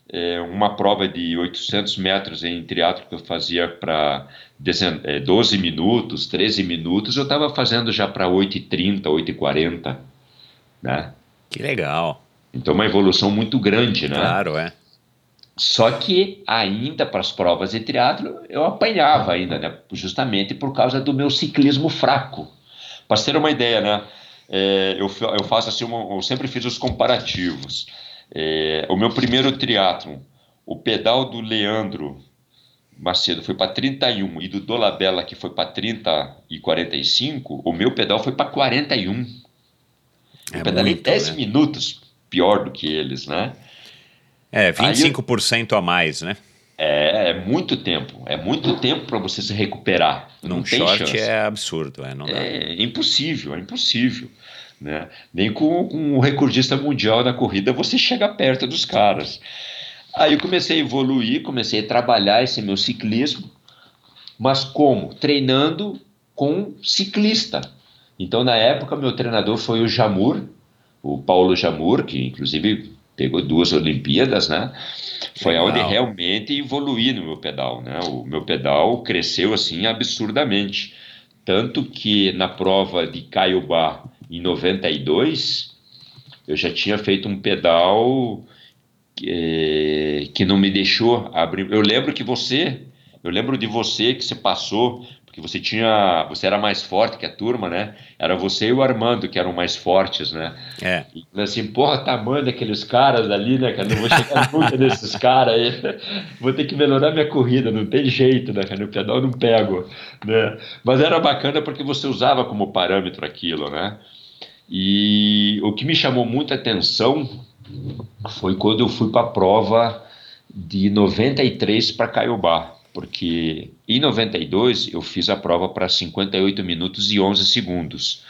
é, uma prova de 800 metros em triatlo que eu fazia para 12 é, minutos, 13 minutos, eu estava fazendo já para 8h30, 8h40, né? Que legal. Então uma evolução muito grande, né? Claro, é. Só que ainda para as provas de triatlo eu apanhava ainda, né? Justamente por causa do meu ciclismo fraco. Para ter uma ideia, né? É, eu, eu faço assim, uma, eu sempre fiz os comparativos. É, o meu primeiro triatlo, o pedal do Leandro Macedo foi para 31 e do Dolabella que foi para 30 e 45, o meu pedal foi para 41. É eu pedalei muito, 10 né? minutos pior do que eles, né? É, 25% eu, a mais, né? É, é muito tempo. É muito tempo para você se recuperar. Num não short chance. é absurdo, é, não dá. É impossível, é impossível. Né? Nem com, com o recordista mundial na corrida você chega perto dos caras. Aí eu comecei a evoluir, comecei a trabalhar esse meu ciclismo, mas como? Treinando com ciclista. Então, na época, meu treinador foi o Jamur, o Paulo Jamur, que inclusive pegou duas Olimpíadas, né? Foi Legal. onde realmente evoluí no meu pedal, né? O meu pedal cresceu assim absurdamente, tanto que na prova de Caiobá em 92 eu já tinha feito um pedal que, eh, que não me deixou abrir. Eu lembro que você, eu lembro de você que você passou que você tinha, você era mais forte que a turma, né? Era você e o Armando que eram mais fortes, né? É. E assim, porra, tamanho daqueles caras ali, né, cara? Não vou chegar *laughs* nunca nesses caras aí. Vou ter que melhorar minha corrida, não tem jeito, né, cara? No pedal não pego, né? Mas era bacana porque você usava como parâmetro aquilo, né? E o que me chamou muita atenção foi quando eu fui para a prova de 93 para Caiobá porque em 92 eu fiz a prova para 58 minutos e 11 segundos.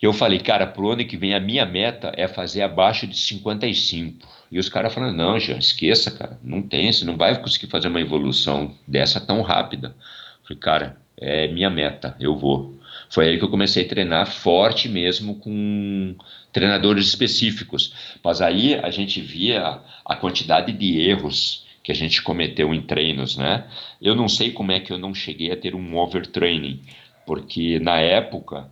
Eu falei, cara, pro ano que vem a minha meta é fazer abaixo de 55. E os caras falaram, não, já esqueça, cara, não tem, você não vai conseguir fazer uma evolução dessa tão rápida. Eu falei, cara, é minha meta, eu vou. Foi aí que eu comecei a treinar forte mesmo com treinadores específicos. Mas aí a gente via a quantidade de erros que a gente cometeu em treinos, né? Eu não sei como é que eu não cheguei a ter um overtraining, porque na época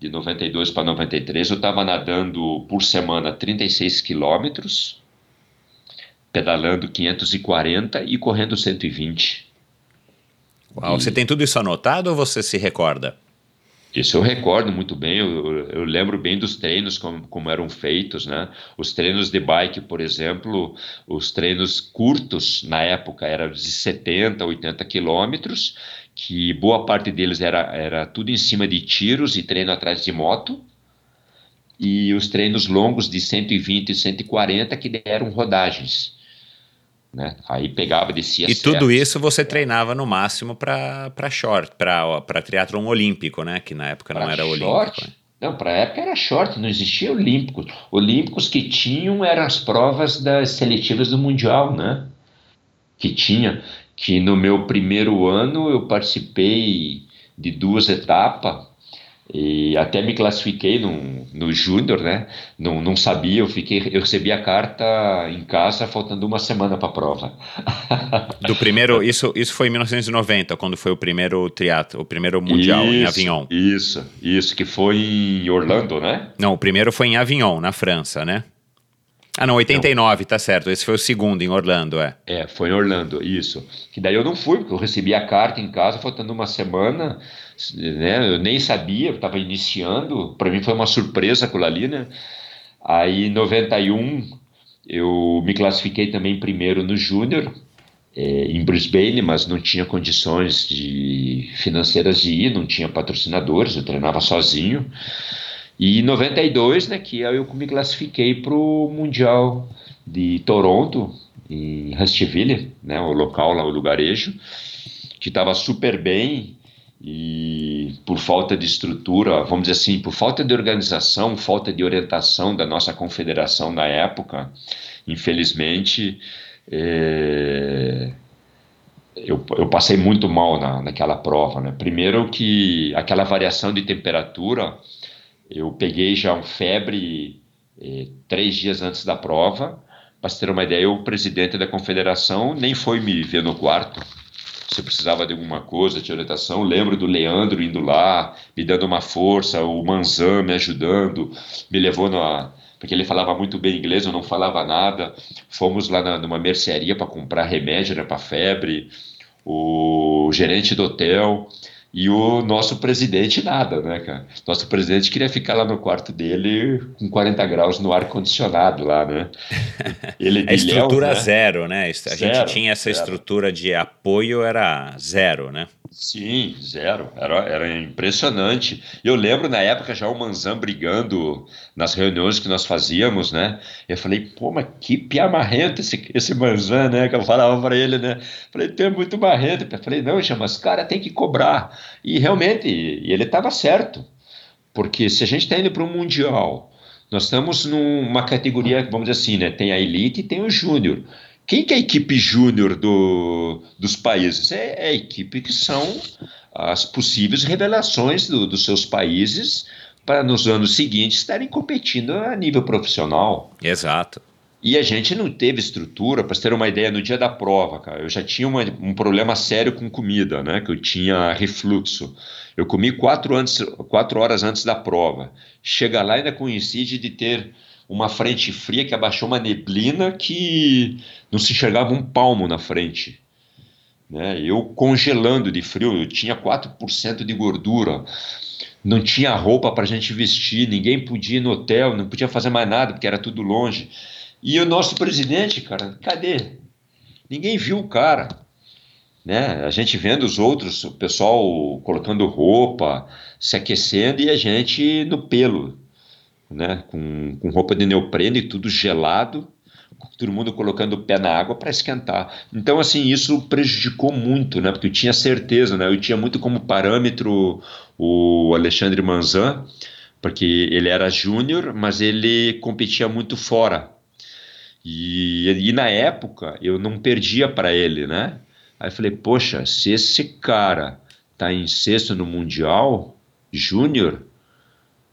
de 92 para 93 eu estava nadando por semana 36 quilômetros, pedalando 540 e correndo 120. Uau, e... você tem tudo isso anotado ou você se recorda? Isso eu recordo muito bem, eu, eu, lembro bem dos treinos como, como, eram feitos, né? Os treinos de bike, por exemplo, os treinos curtos na época eram de 70, 80 quilômetros, que boa parte deles era, era tudo em cima de tiros e treino atrás de moto, e os treinos longos de 120 e 140 que deram rodagens. Né? Aí pegava, descia E certo. tudo isso você treinava no máximo para short, para triatlon olímpico, né? Que na época pra não era short? olímpico. Né? Não, para época era short, não existia olímpicos. Olímpicos que tinham eram as provas das seletivas do Mundial, né? Que tinha, que no meu primeiro ano eu participei de duas etapas e até me classifiquei no, no Júnior, né? Não, não sabia, eu fiquei, eu recebi a carta em casa faltando uma semana para a prova. *laughs* Do primeiro, isso, isso foi em 1990, quando foi o primeiro triatlo, o primeiro mundial isso, em Avignon. Isso, isso que foi em Orlando, né? Não, o primeiro foi em Avignon, na França, né? Ah, não, 89, então, tá certo. Esse foi o segundo em Orlando, é. É, foi em Orlando, isso. Que daí eu não fui, porque eu recebi a carta em casa faltando uma semana, né? Eu nem sabia, eu estava iniciando. Para mim foi uma surpresa aquilo ali, né? Aí em 91 eu me classifiquei também primeiro no Júnior, é, em Brisbane, mas não tinha condições de, financeiras de ir, não tinha patrocinadores, eu treinava sozinho. E em 92, né, que eu me classifiquei para o Mundial de Toronto, em Rustville, né, o local lá, o lugarejo, que estava super bem e por falta de estrutura, vamos dizer assim, por falta de organização, falta de orientação da nossa confederação na época, infelizmente, é, eu, eu, passei muito mal na, naquela prova. Né? Primeiro que aquela variação de temperatura, eu peguei já um febre é, três dias antes da prova. Para ter uma ideia, o presidente da confederação nem foi me ver no quarto. Se precisava de alguma coisa, de orientação, lembro do Leandro indo lá, me dando uma força, o Manzan me ajudando, me levou na, porque ele falava muito bem inglês, eu não falava nada. Fomos lá na, numa mercearia para comprar remédio né, para febre. O gerente do hotel e o nosso presidente nada, né, cara? Nosso presidente queria ficar lá no quarto dele com 40 graus no ar condicionado lá, né? *laughs* Ele a estrutura né? zero, né? A zero, gente tinha essa zero. estrutura de apoio era zero, né? Sim, zero. Era, era impressionante. Eu lembro na época já o Manzan brigando nas reuniões que nós fazíamos, né? Eu falei, pô, mas que pia marrento esse, esse Manzan, né? Que eu falava para ele, né? Falei, tu é muito marrento. Eu falei, não, chama, os cara tem que cobrar. E realmente, ele estava certo. Porque se a gente está indo para um Mundial, nós estamos numa categoria, vamos dizer assim, né? Tem a elite e tem o júnior. Quem que é a equipe júnior do, dos países? É, é, a equipe que são as possíveis revelações do, dos seus países para nos anos seguintes estarem competindo a nível profissional. Exato. E a gente não teve estrutura, para ter uma ideia, no dia da prova, cara, eu já tinha uma, um problema sério com comida, né? Que eu tinha refluxo. Eu comi quatro, antes, quatro horas antes da prova. Chega lá e ainda coincide de ter uma frente fria que abaixou uma neblina que não se enxergava um palmo na frente. Né? Eu congelando de frio, eu tinha 4% de gordura, não tinha roupa para a gente vestir, ninguém podia ir no hotel, não podia fazer mais nada porque era tudo longe. E o nosso presidente, cara, cadê? Ninguém viu o cara. Né? A gente vendo os outros, o pessoal colocando roupa, se aquecendo e a gente no pelo né, com, com roupa de neopreno e tudo gelado, todo mundo colocando o pé na água para esquentar. Então, assim, isso prejudicou muito, né, porque eu tinha certeza, né, eu tinha muito como parâmetro o Alexandre Manzan, porque ele era júnior, mas ele competia muito fora. E, e na época eu não perdia para ele, né? Aí eu falei, poxa, se esse cara tá em sexto no Mundial Júnior,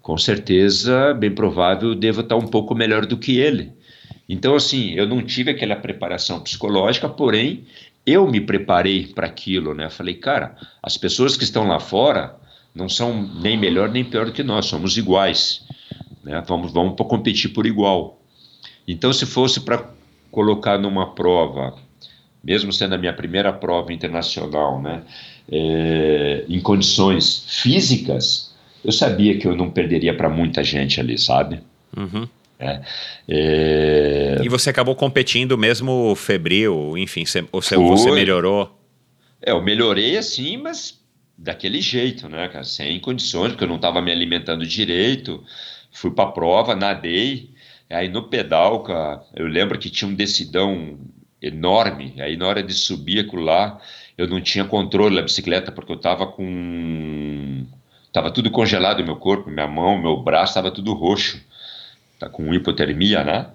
com certeza, bem provável, devo estar um pouco melhor do que ele. Então, assim, eu não tive aquela preparação psicológica, porém, eu me preparei para aquilo, né? Falei, cara, as pessoas que estão lá fora não são nem melhor nem pior do que nós, somos iguais, né? Vamos, vamos competir por igual. Então, se fosse para colocar numa prova, mesmo sendo a minha primeira prova internacional, né, é, em condições físicas, eu sabia que eu não perderia para muita gente ali, sabe? Uhum. É, é... E você acabou competindo mesmo febril, enfim, você, você, você melhorou? É, eu melhorei assim, mas daquele jeito, né, cara? Sem condições, porque eu não estava me alimentando direito. Fui para a prova, nadei. Aí no pedal, cara, eu lembro que tinha um decidão enorme. Aí na hora de subir aquilo lá, eu não tinha controle da bicicleta, porque eu estava com Tava tudo congelado meu corpo, minha mão, meu braço, estava tudo roxo. Tá com hipotermia, né?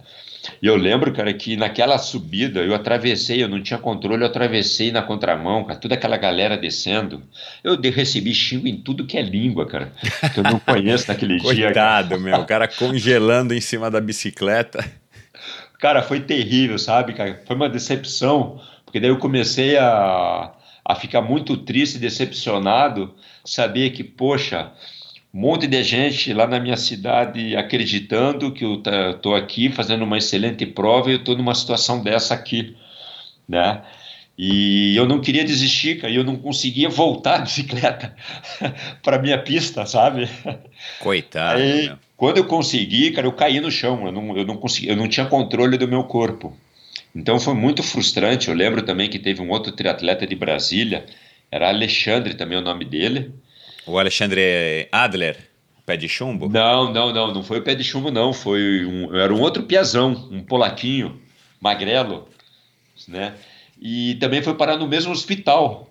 E eu lembro, cara, que naquela subida eu atravessei, eu não tinha controle, eu atravessei na contramão, cara, toda aquela galera descendo. Eu recebi xingo em tudo que é língua, cara, que eu não *laughs* conheço naquele dia. Coitado, meu, o cara congelando em cima da bicicleta. Cara, foi terrível, sabe, cara? Foi uma decepção, porque daí eu comecei a, a ficar muito triste, decepcionado, saber que, poxa, um monte de gente lá na minha cidade acreditando que eu estou aqui fazendo uma excelente prova e eu estou numa situação dessa aqui, né? E eu não queria desistir, cara, e eu não conseguia voltar a bicicleta *laughs* para minha pista, sabe? Coitado. Aí, quando eu consegui, cara, eu caí no chão, eu não, eu não consegui, eu não tinha controle do meu corpo. Então foi muito frustrante. Eu lembro também que teve um outro triatleta de Brasília, era Alexandre também o nome dele. O Alexandre Adler, pé de chumbo? Não, não, não, não foi o pé de chumbo, não. Foi um, era um outro piazão, um polaquinho, magrelo, né? E também foi parar no mesmo hospital.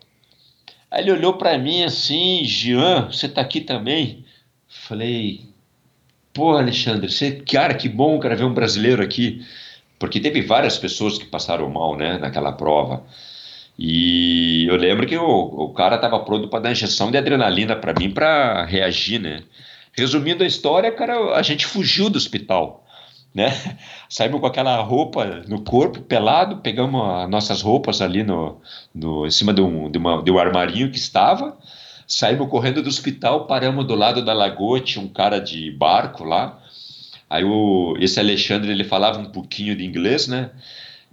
Aí ele olhou para mim assim, Jean, você tá aqui também? Falei, pô, Alexandre, você, cara, que bom, cara, ver um brasileiro aqui. Porque teve várias pessoas que passaram mal, né, naquela prova. E eu lembro que o, o cara estava pronto para dar injeção de adrenalina para mim para reagir, né? Resumindo a história, cara, a gente fugiu do hospital, né? *laughs* Saímos com aquela roupa no corpo, pelado, pegamos as nossas roupas ali no, no em cima de um, de, uma, de um armarinho que estava, saímos correndo do hospital, paramos do lado da lagoa, tinha um cara de barco lá. Aí o, esse Alexandre ele falava um pouquinho de inglês, né?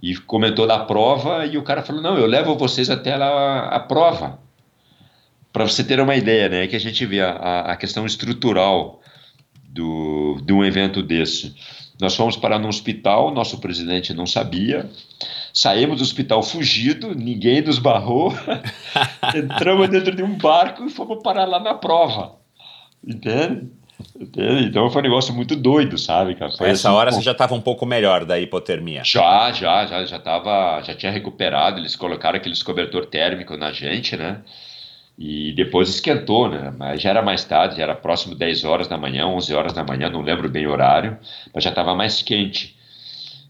E comentou da prova e o cara falou não eu levo vocês até lá a prova. Para você ter uma ideia né que a gente vê a, a questão estrutural do de um evento desse. Nós fomos parar no hospital nosso presidente não sabia. Saímos do hospital fugido ninguém nos barrou. *laughs* Entramos dentro de um barco e fomos parar lá na prova. Entende então foi um negócio muito doido, sabe, cara? Foi Essa assim, hora você já estava um pouco melhor da hipotermia. Já, já, já, já tava, já tinha recuperado. Eles colocaram aqueles cobertor térmico na gente, né? E depois esquentou, né? Mas já era mais tarde, já era próximo 10 horas da manhã, 11 horas da manhã, não lembro bem o horário, mas já estava mais quente.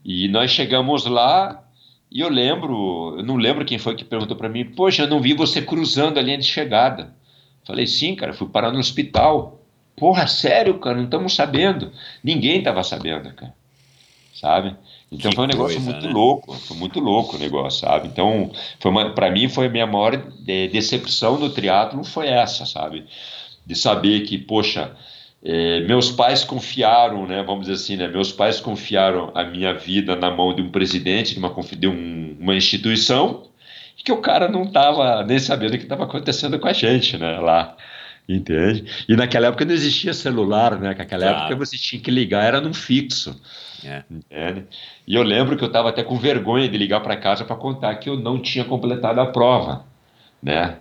E nós chegamos lá e eu lembro, eu não lembro quem foi que perguntou para mim: Poxa, eu não vi você cruzando a linha de chegada. Falei: Sim, cara, fui parar no hospital. Porra, sério, cara, não estamos sabendo. Ninguém estava sabendo, cara. Sabe? Então que foi um negócio coisa, muito né? louco, foi muito louco o negócio, sabe? Então, para mim foi a minha maior de, decepção no triatlo foi essa, sabe? De saber que, poxa, é, meus pais confiaram, né? Vamos dizer assim, né? Meus pais confiaram a minha vida na mão de um presidente de uma, de um, uma instituição que o cara não estava nem sabendo o que estava acontecendo com a gente, né? Lá. Entende? E naquela época não existia celular, né? Naquela claro. época você tinha que ligar, era num fixo. É. Entende? E eu lembro que eu estava até com vergonha de ligar para casa para contar que eu não tinha completado a prova, né?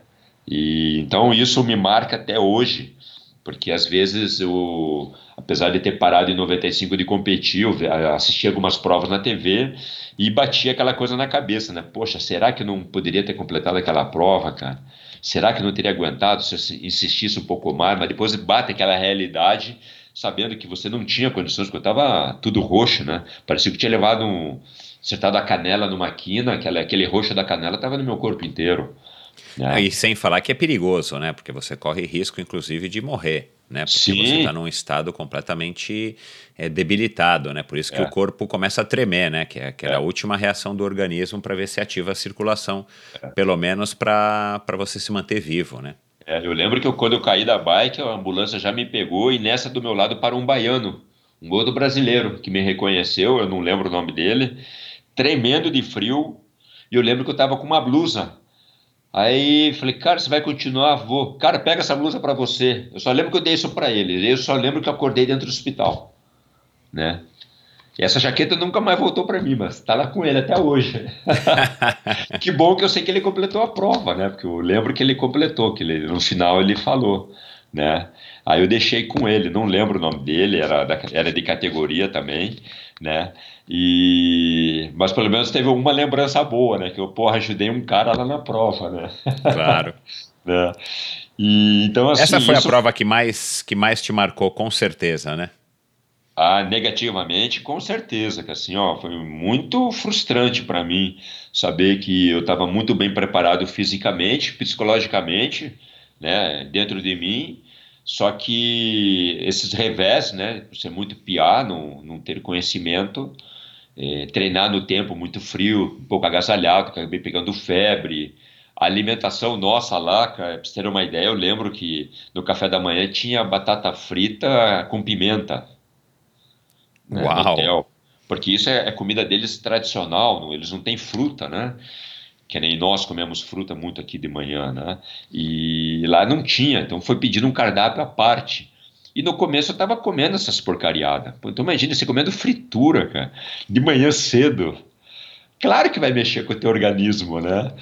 E então isso me marca até hoje, porque às vezes eu, apesar de ter parado em 95 de competir, eu assisti algumas provas na TV e batia aquela coisa na cabeça, né? Poxa, será que eu não poderia ter completado aquela prova, cara? Será que não teria aguentado se eu insistisse um pouco mais? Mas depois bate aquela realidade, sabendo que você não tinha condições, porque estava tudo roxo, né? Parecia que tinha levado um. acertado a canela numa quina, aquele roxo da canela estava no meu corpo inteiro. Né? E sem falar que é perigoso, né? Porque você corre risco, inclusive, de morrer né? Porque Sim. você está num estado completamente é, debilitado, né? Por isso que é. o corpo começa a tremer, né? Que é, que é. a última reação do organismo para ver se ativa a circulação, é. pelo menos para você se manter vivo, né? É, eu lembro que eu, quando eu caí da bike, a ambulância já me pegou e nessa do meu lado parou um baiano, um outro brasileiro que me reconheceu, eu não lembro o nome dele, tremendo de frio, e eu lembro que eu estava com uma blusa Aí falei, cara, você vai continuar? Vou. Cara, pega essa blusa para você. Eu só lembro que eu dei isso para ele. Eu só lembro que eu acordei dentro do hospital, né? E essa jaqueta nunca mais voltou para mim, mas tá lá com ele até hoje. *laughs* que bom que eu sei que ele completou a prova, né? Porque eu lembro que ele completou, que ele, no final ele falou, né? Aí eu deixei com ele, não lembro o nome dele, era, da, era de categoria também, né? E mas pelo menos teve uma lembrança boa, né? Que eu porra ajudei um cara lá na prova, né? Claro. *laughs* né? E, então assim, essa foi isso... a prova que mais que mais te marcou, com certeza, né? Ah, negativamente, com certeza, que assim, ó, foi muito frustrante para mim saber que eu estava muito bem preparado fisicamente, psicologicamente, né, dentro de mim, só que esses revés, né, por ser muito piá, não, não ter conhecimento, é, treinar no tempo muito frio, um pouco agasalhado, acabei pegando febre, a alimentação nossa lá, cara, pra você ter uma ideia, eu lembro que no café da manhã tinha batata frita com pimenta. Né, Uau! Porque isso é, é, comida deles tradicional, não, eles não têm fruta, né? Que nem nós comemos fruta muito aqui de manhã, né? E lá não tinha, então foi pedindo um cardápio à parte. E no começo eu tava comendo essas porcariadas. Então imagina você comendo fritura, cara, de manhã cedo. Claro que vai mexer com o teu organismo, né?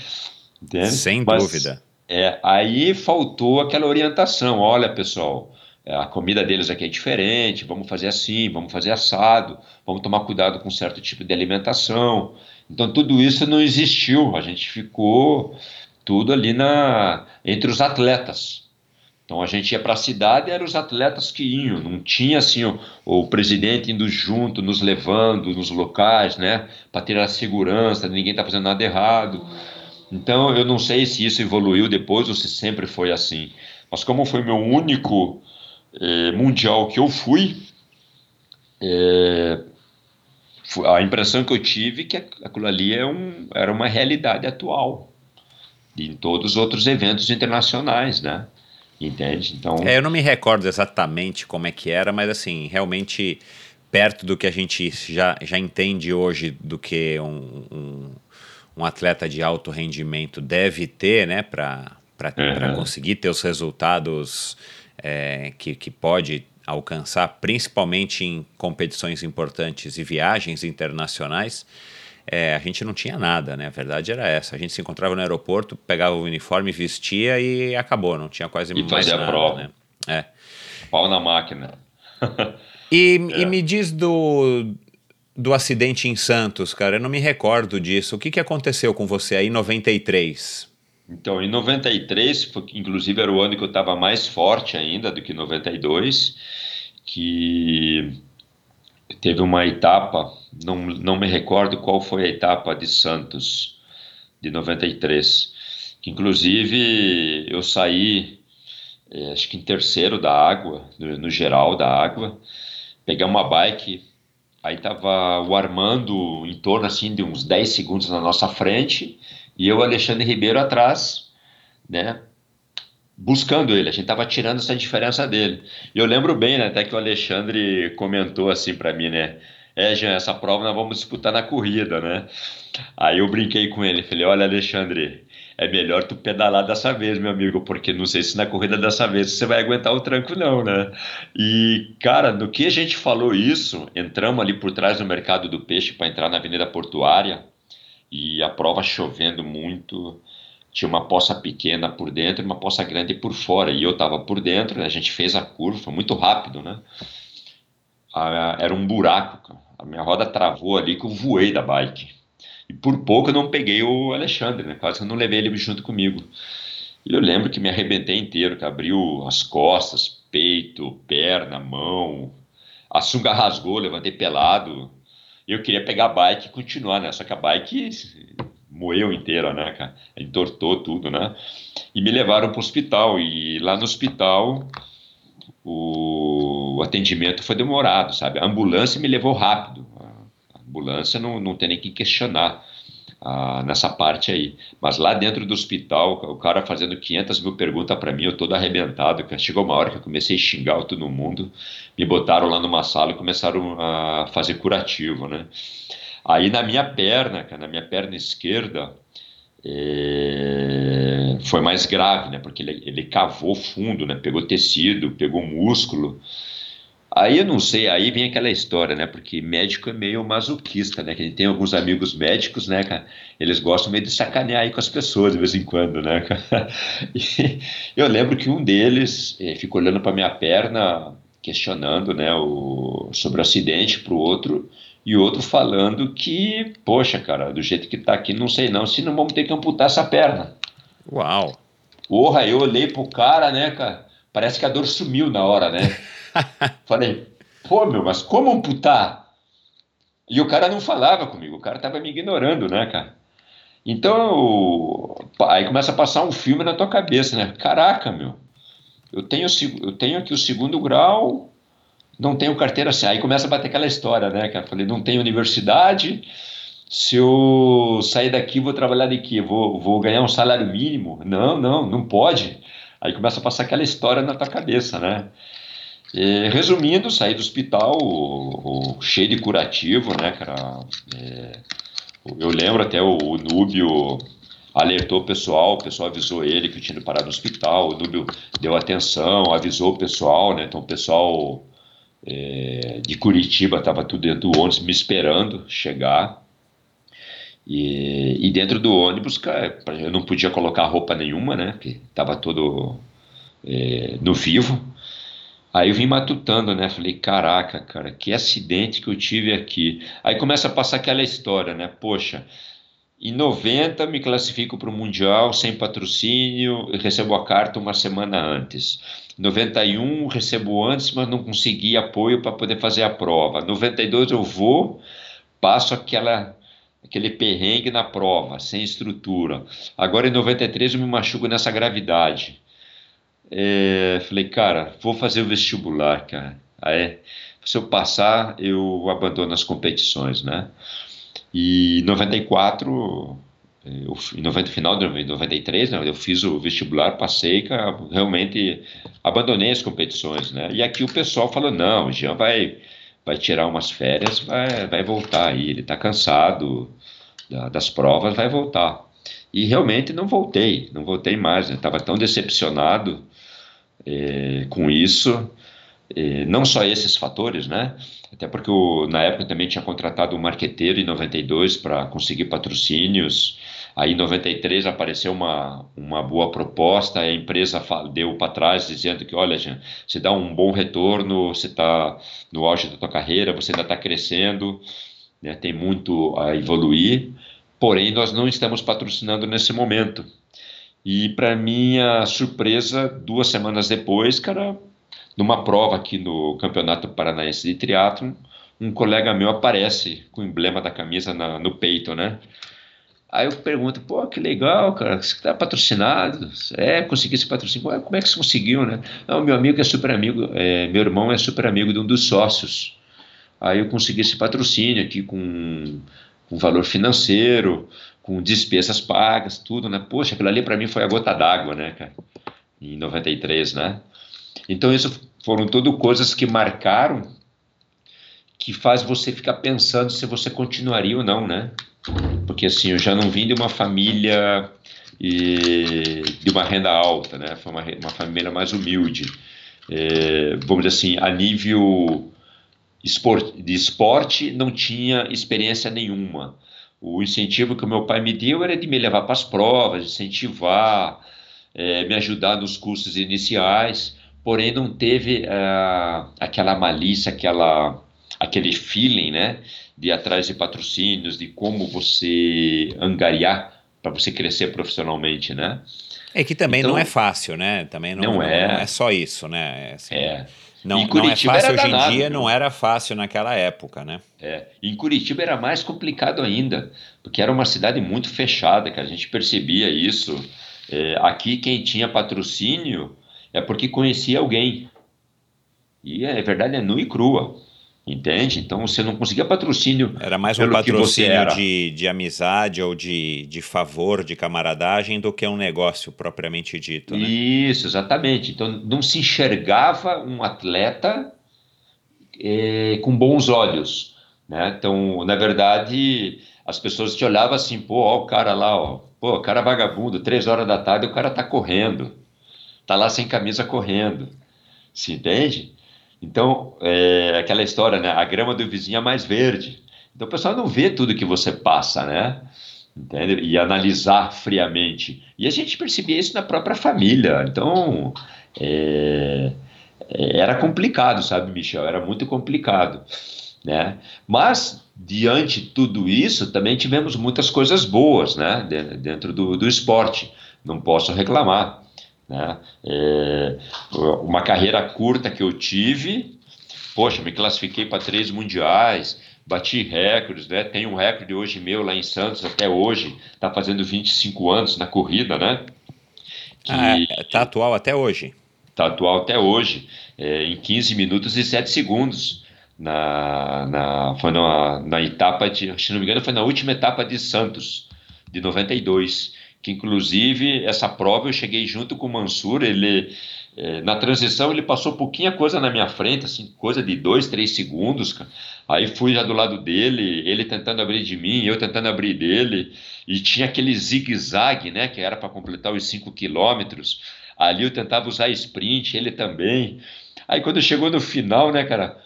Entende? Sem Mas, dúvida. É, aí faltou aquela orientação. Olha, pessoal, é, a comida deles aqui é diferente, vamos fazer assim, vamos fazer assado, vamos tomar cuidado com certo tipo de alimentação. Então tudo isso não existiu, a gente ficou tudo ali na entre os atletas. Então a gente ia para a cidade, eram os atletas que iam, não tinha assim o, o presidente indo junto, nos levando nos locais, né, para ter a segurança, ninguém está fazendo nada errado. Então eu não sei se isso evoluiu depois ou se sempre foi assim. Mas como foi meu único eh, mundial que eu fui, eh, a impressão que eu tive é que aquilo ali é um, era uma realidade atual em todos os outros eventos internacionais, né? Entende? Então. É, eu não me recordo exatamente como é que era, mas assim, realmente perto do que a gente já, já entende hoje do que um, um, um atleta de alto rendimento deve ter, né, para uhum. conseguir ter os resultados é, que, que pode alcançar, principalmente em competições importantes e viagens internacionais é, a gente não tinha nada, né? A verdade era essa. A gente se encontrava no aeroporto, pegava o uniforme, vestia e acabou. Não tinha quase e mais nada. a prova. Né? É. Pau na máquina. e, *laughs* é. e me diz do, do acidente em Santos, cara. Eu não me recordo disso. O que, que aconteceu com você aí em 93? Então, em 93, inclusive era o ano que eu estava mais forte ainda do que 92, que teve uma etapa, não, não me recordo qual foi a etapa de Santos, de 93, que inclusive eu saí, é, acho que em terceiro da água, no, no geral da água, peguei uma bike, aí tava o Armando em torno assim de uns 10 segundos na nossa frente, e eu, Alexandre Ribeiro, atrás, né, buscando ele, a gente estava tirando essa diferença dele. E eu lembro bem, né, até que o Alexandre comentou assim para mim, né, é, Jean, essa prova nós vamos disputar na corrida, né? Aí eu brinquei com ele, falei, olha, Alexandre, é melhor tu pedalar dessa vez, meu amigo, porque não sei se na corrida dessa vez você vai aguentar o tranco não, né? E, cara, no que a gente falou isso, entramos ali por trás do mercado do peixe para entrar na Avenida Portuária e a prova chovendo muito, tinha uma poça pequena por dentro e uma poça grande por fora. E eu estava por dentro, a gente fez a curva, muito rápido, né? Ah, era um buraco, cara. a minha roda travou ali que eu voei da bike. E por pouco eu não peguei o Alexandre, né? Quase que eu não levei ele junto comigo. E eu lembro que me arrebentei inteiro, que abriu as costas, peito, perna, mão. A sunga rasgou, levantei pelado. Eu queria pegar a bike e continuar, né? Só que a bike moeu inteira, né, cara? Entortou tudo, né? E me levaram para o hospital. E lá no hospital o atendimento foi demorado, sabe? A ambulância me levou rápido. A ambulância não, não tem nem que questionar ah, nessa parte aí. Mas lá dentro do hospital, o cara fazendo 500 mil perguntas para mim, eu todo arrebentado. Chegou uma hora que eu comecei a xingar todo mundo. Me botaram lá numa sala e começaram a fazer curativo, né? Aí na minha perna, na minha perna esquerda, é, foi mais grave, né? Porque ele, ele cavou fundo, né? Pegou tecido, pegou músculo. Aí eu não sei, aí vem aquela história, né? Porque médico é meio masoquista, né? Que a gente tem alguns amigos médicos, né, cara? Eles gostam meio de sacanear aí com as pessoas de vez em quando, né, cara? *laughs* E eu lembro que um deles eh, ficou olhando para minha perna, questionando, né, o, sobre o acidente para o outro e outro falando que, poxa, cara, do jeito que tá aqui, não sei não, se não vamos ter que amputar essa perna. Uau! Porra, eu olhei pro cara, né, cara, parece que a dor sumiu na hora, né? *laughs* Falei, pô, meu, mas como amputar? E o cara não falava comigo, o cara tava me ignorando, né, cara? Então, aí começa a passar um filme na tua cabeça, né? Caraca, meu, eu tenho, eu tenho aqui o segundo grau, não tenho carteira assim. Aí começa a bater aquela história, né? Que eu falei, não tenho universidade, se eu sair daqui, vou trabalhar de quê? Vou, vou ganhar um salário mínimo? Não, não, não pode. Aí começa a passar aquela história na tua cabeça, né? E, resumindo, saí do hospital o, o, cheio de curativo, né, cara? É, eu lembro até o, o Núbio alertou o pessoal, o pessoal avisou ele que tinha parado no hospital, o Núbio deu atenção, avisou o pessoal, né? Então o pessoal é, de Curitiba estava tudo dentro do ônibus me esperando chegar. E, e, dentro do ônibus, cara, eu não podia colocar roupa nenhuma, né? Porque estava todo é, no vivo. Aí eu vim matutando, né? Falei, caraca, cara, que acidente que eu tive aqui. Aí começa a passar aquela história, né? Poxa, em 90 me classifico para o Mundial sem patrocínio, recebo a carta uma semana antes. 91 recebo antes, mas não consegui apoio para poder fazer a prova. 92 eu vou, passo aquela aquele perrengue na prova, sem estrutura. Agora em 93 eu me machuco nessa gravidade. É, falei, cara, vou fazer o vestibular, cara. Aí, se eu passar, eu abandono as competições, né? E em 94, eu, em 90, final de 93, né, eu fiz o vestibular, passei, realmente abandonei as competições, né? E aqui o pessoal falou, não, o Jean vai vai tirar umas férias, vai, vai voltar aí. Ele está cansado da, das provas, vai voltar. E realmente não voltei, não voltei mais. Estava tão decepcionado é, com isso. É, não só esses fatores, né? Até porque eu, na época também tinha contratado um marqueteiro em 92 para conseguir patrocínios. Aí em 93 apareceu uma, uma boa proposta, a empresa deu para trás dizendo que, olha, Jean, você dá um bom retorno, você está no auge da tua carreira, você ainda está crescendo, né, tem muito a evoluir, porém nós não estamos patrocinando nesse momento. E para minha surpresa, duas semanas depois, cara, numa prova aqui no Campeonato Paranaense de Triatlon, um colega meu aparece com o emblema da camisa na, no peito, né? Aí eu pergunto, pô, que legal, cara, você está patrocinado? É, consegui esse patrocínio. Como é que você conseguiu, né? Não, meu amigo é super amigo, é, meu irmão é super amigo de um dos sócios. Aí eu consegui esse patrocínio aqui com, com valor financeiro, com despesas pagas, tudo, né? Poxa, aquilo ali para mim foi a gota d'água, né, cara? Em 93, né? Então isso foram tudo coisas que marcaram que faz você ficar pensando se você continuaria ou não, né? porque assim, eu já não vim de uma família e, de uma renda alta, né? Foi uma, uma família mais humilde. É, vamos dizer assim, a nível esport, de esporte, não tinha experiência nenhuma. O incentivo que o meu pai me deu era de me levar para as provas, incentivar, é, me ajudar nos cursos iniciais, porém não teve é, aquela malícia, aquela, aquele feeling, né? de ir atrás de patrocínios, de como você angariar para você crescer profissionalmente, né? É que também então, não é fácil, né? Também não, não, é. não é só isso, né? Assim, é. Não, não é fácil hoje danado, em dia, viu? não era fácil naquela época, né? É. Em Curitiba era mais complicado ainda, porque era uma cidade muito fechada, que a gente percebia isso. É, aqui quem tinha patrocínio é porque conhecia alguém. E a é verdade é nua e crua. Entende? Então você não conseguia patrocínio. Era mais um patrocínio de, de amizade ou de, de favor, de camaradagem, do que um negócio propriamente dito. Né? Isso, exatamente. Então não se enxergava um atleta é, com bons olhos. Né? Então, na verdade, as pessoas te olhavam assim, pô, ó, o cara lá, ó, pô, o cara vagabundo, três horas da tarde o cara tá correndo. Tá lá sem camisa correndo. Se entende? Então, é aquela história, né? A grama do vizinho é mais verde. Então, o pessoal não vê tudo que você passa, né? Entende? E analisar friamente. E a gente percebia isso na própria família. Então, é, é, era complicado, sabe, Michel? Era muito complicado. Né? Mas, diante de tudo isso, também tivemos muitas coisas boas né? dentro do, do esporte. Não posso reclamar. Né? É, uma carreira curta que eu tive, poxa, me classifiquei para três mundiais, bati recordes, né? Tem um recorde hoje meu lá em Santos até hoje, está fazendo 25 anos na corrida, né? Que, ah, é, tá atual até hoje. Tá atual até hoje, é, em 15 minutos e 7 segundos. na, na, foi na, na etapa de, se não me engano, foi na última etapa de Santos, de 92, que inclusive essa prova eu cheguei junto com o Mansur, ele é, na transição ele passou pouquinha coisa na minha frente, assim, coisa de dois, três segundos. Aí fui já do lado dele, ele tentando abrir de mim, eu tentando abrir dele, e tinha aquele zigue-zague, né, que era para completar os 5 quilômetros. Ali eu tentava usar sprint, ele também. Aí quando chegou no final, né, cara,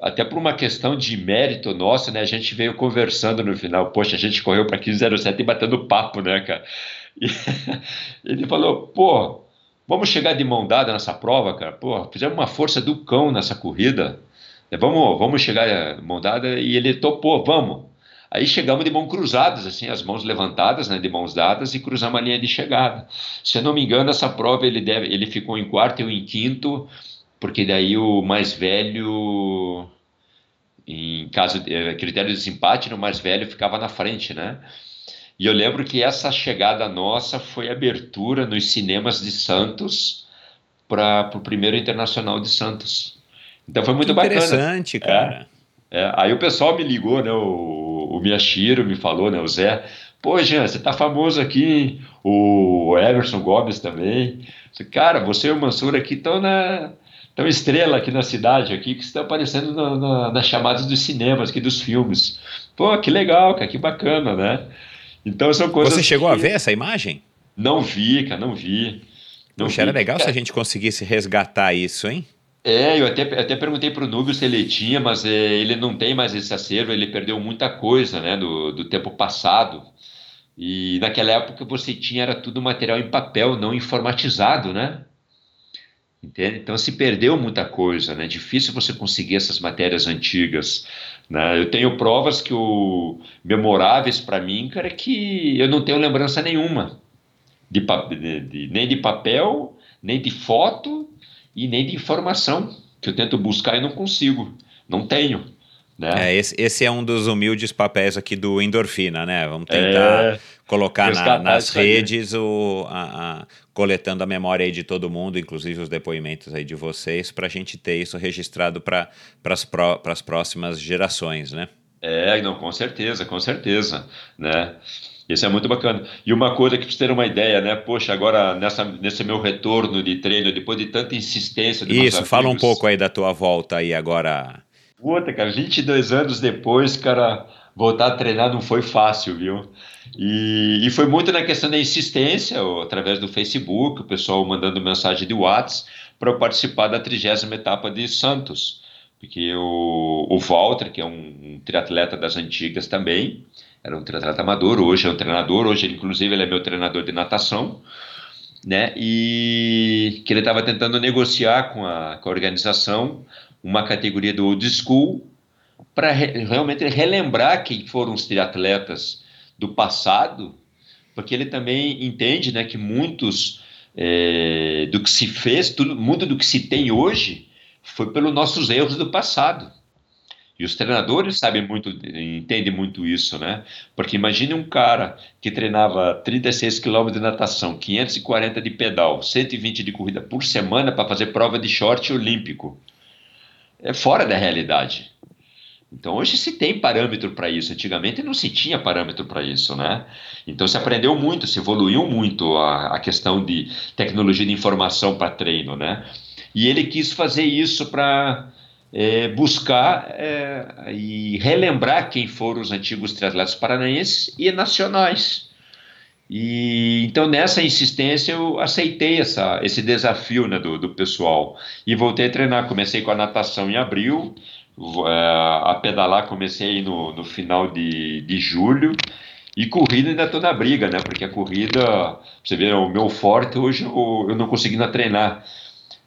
até por uma questão de mérito nosso, né? A gente veio conversando no final. Poxa, a gente correu para 1507 e batendo papo, né, cara? E *laughs* ele falou, pô, vamos chegar de mão dada nessa prova, cara. Pô, fizemos uma força do cão nessa corrida. É, vamos, vamos chegar de mão dada. E ele topou, vamos. Aí chegamos de mãos cruzadas, assim, as mãos levantadas, né, de mãos dadas, e cruzamos a linha de chegada. Se eu não me engano, essa prova ele, deve, ele ficou em quarto e eu em quinto, porque daí o mais velho, em caso de eh, critério de desempate, o mais velho ficava na frente, né? E eu lembro que essa chegada nossa foi abertura nos cinemas de Santos para o primeiro internacional de Santos. Então foi muito bacana. Interessante, cara. É, é, aí o pessoal me ligou, né? O, o Miyashiro me falou, né? O Zé. Pô, Jean, você tá famoso aqui. O Emerson Gomes também. Cara, você e o Mansur aqui estão na, tão estrela aqui na cidade, aqui, que estão aparecendo na, na, nas chamadas dos cinemas, aqui dos filmes. Pô, que legal, cara, que bacana, né? Então são coisas. Você chegou a ver essa imagem? Não vi, cara, não vi. Não Puxa, vi. era legal se a gente conseguisse resgatar isso, hein? É, eu até, até perguntei para o Núbio se ele tinha, mas é, ele não tem mais esse acervo, ele perdeu muita coisa né, do, do tempo passado. E naquela época você tinha era tudo material em papel, não informatizado, né? Entende? Então se perdeu muita coisa, né? Difícil você conseguir essas matérias antigas. Né? Eu tenho provas que o memoráveis para mim, cara, que eu não tenho lembrança nenhuma de, de, de, nem de papel, nem de foto e nem de informação que eu tento buscar e não consigo, não tenho. Né? É, esse, esse, é um dos humildes papéis aqui do Endorfina, né? Vamos tentar é, colocar na, nas redes, o, a, a, coletando a memória de todo mundo, inclusive os depoimentos aí de vocês, para a gente ter isso registrado para as próximas gerações, né? É, não, com certeza, com certeza, né? Isso é muito bacana. E uma coisa que para ter uma ideia, né? Poxa, agora nessa, nesse meu retorno de treino, depois de tanta insistência... De Isso, fala amigos, um pouco aí da tua volta aí agora Puta, cara, 22 anos depois, cara, voltar a treinar não foi fácil, viu? E, e foi muito na questão da insistência, ou, através do Facebook, o pessoal mandando mensagem de WhatsApp para eu participar da trigésima etapa de Santos. Porque o, o Walter, que é um, um triatleta das antigas também, era um triatleta amador, hoje é um treinador, hoje ele, inclusive ele é meu treinador de natação, né? E que ele estava tentando negociar com a, com a organização uma categoria do old school para re, realmente relembrar quem foram os triatletas do passado, porque ele também entende né, que muitos é, do que se fez, tudo, muito do que se tem hoje foi pelos nossos erros do passado. E os treinadores sabem muito, entendem muito isso, né? Porque imagine um cara que treinava 36 km de natação, 540 de pedal, 120 de corrida por semana para fazer prova de short olímpico é fora da realidade. Então hoje se tem parâmetro para isso. Antigamente não se tinha parâmetro para isso, né? Então se aprendeu muito, se evoluiu muito a, a questão de tecnologia de informação para treino, né? E ele quis fazer isso para é, buscar é, e relembrar quem foram os antigos triatletas paranaenses e nacionais. E então nessa insistência eu aceitei essa, esse desafio né, do, do pessoal e voltei a treinar. Comecei com a natação em abril, é, a pedalar comecei no, no final de, de julho e corrida ainda estou na briga, né? Porque a corrida, você vê, o meu forte hoje eu, eu não consegui treinar.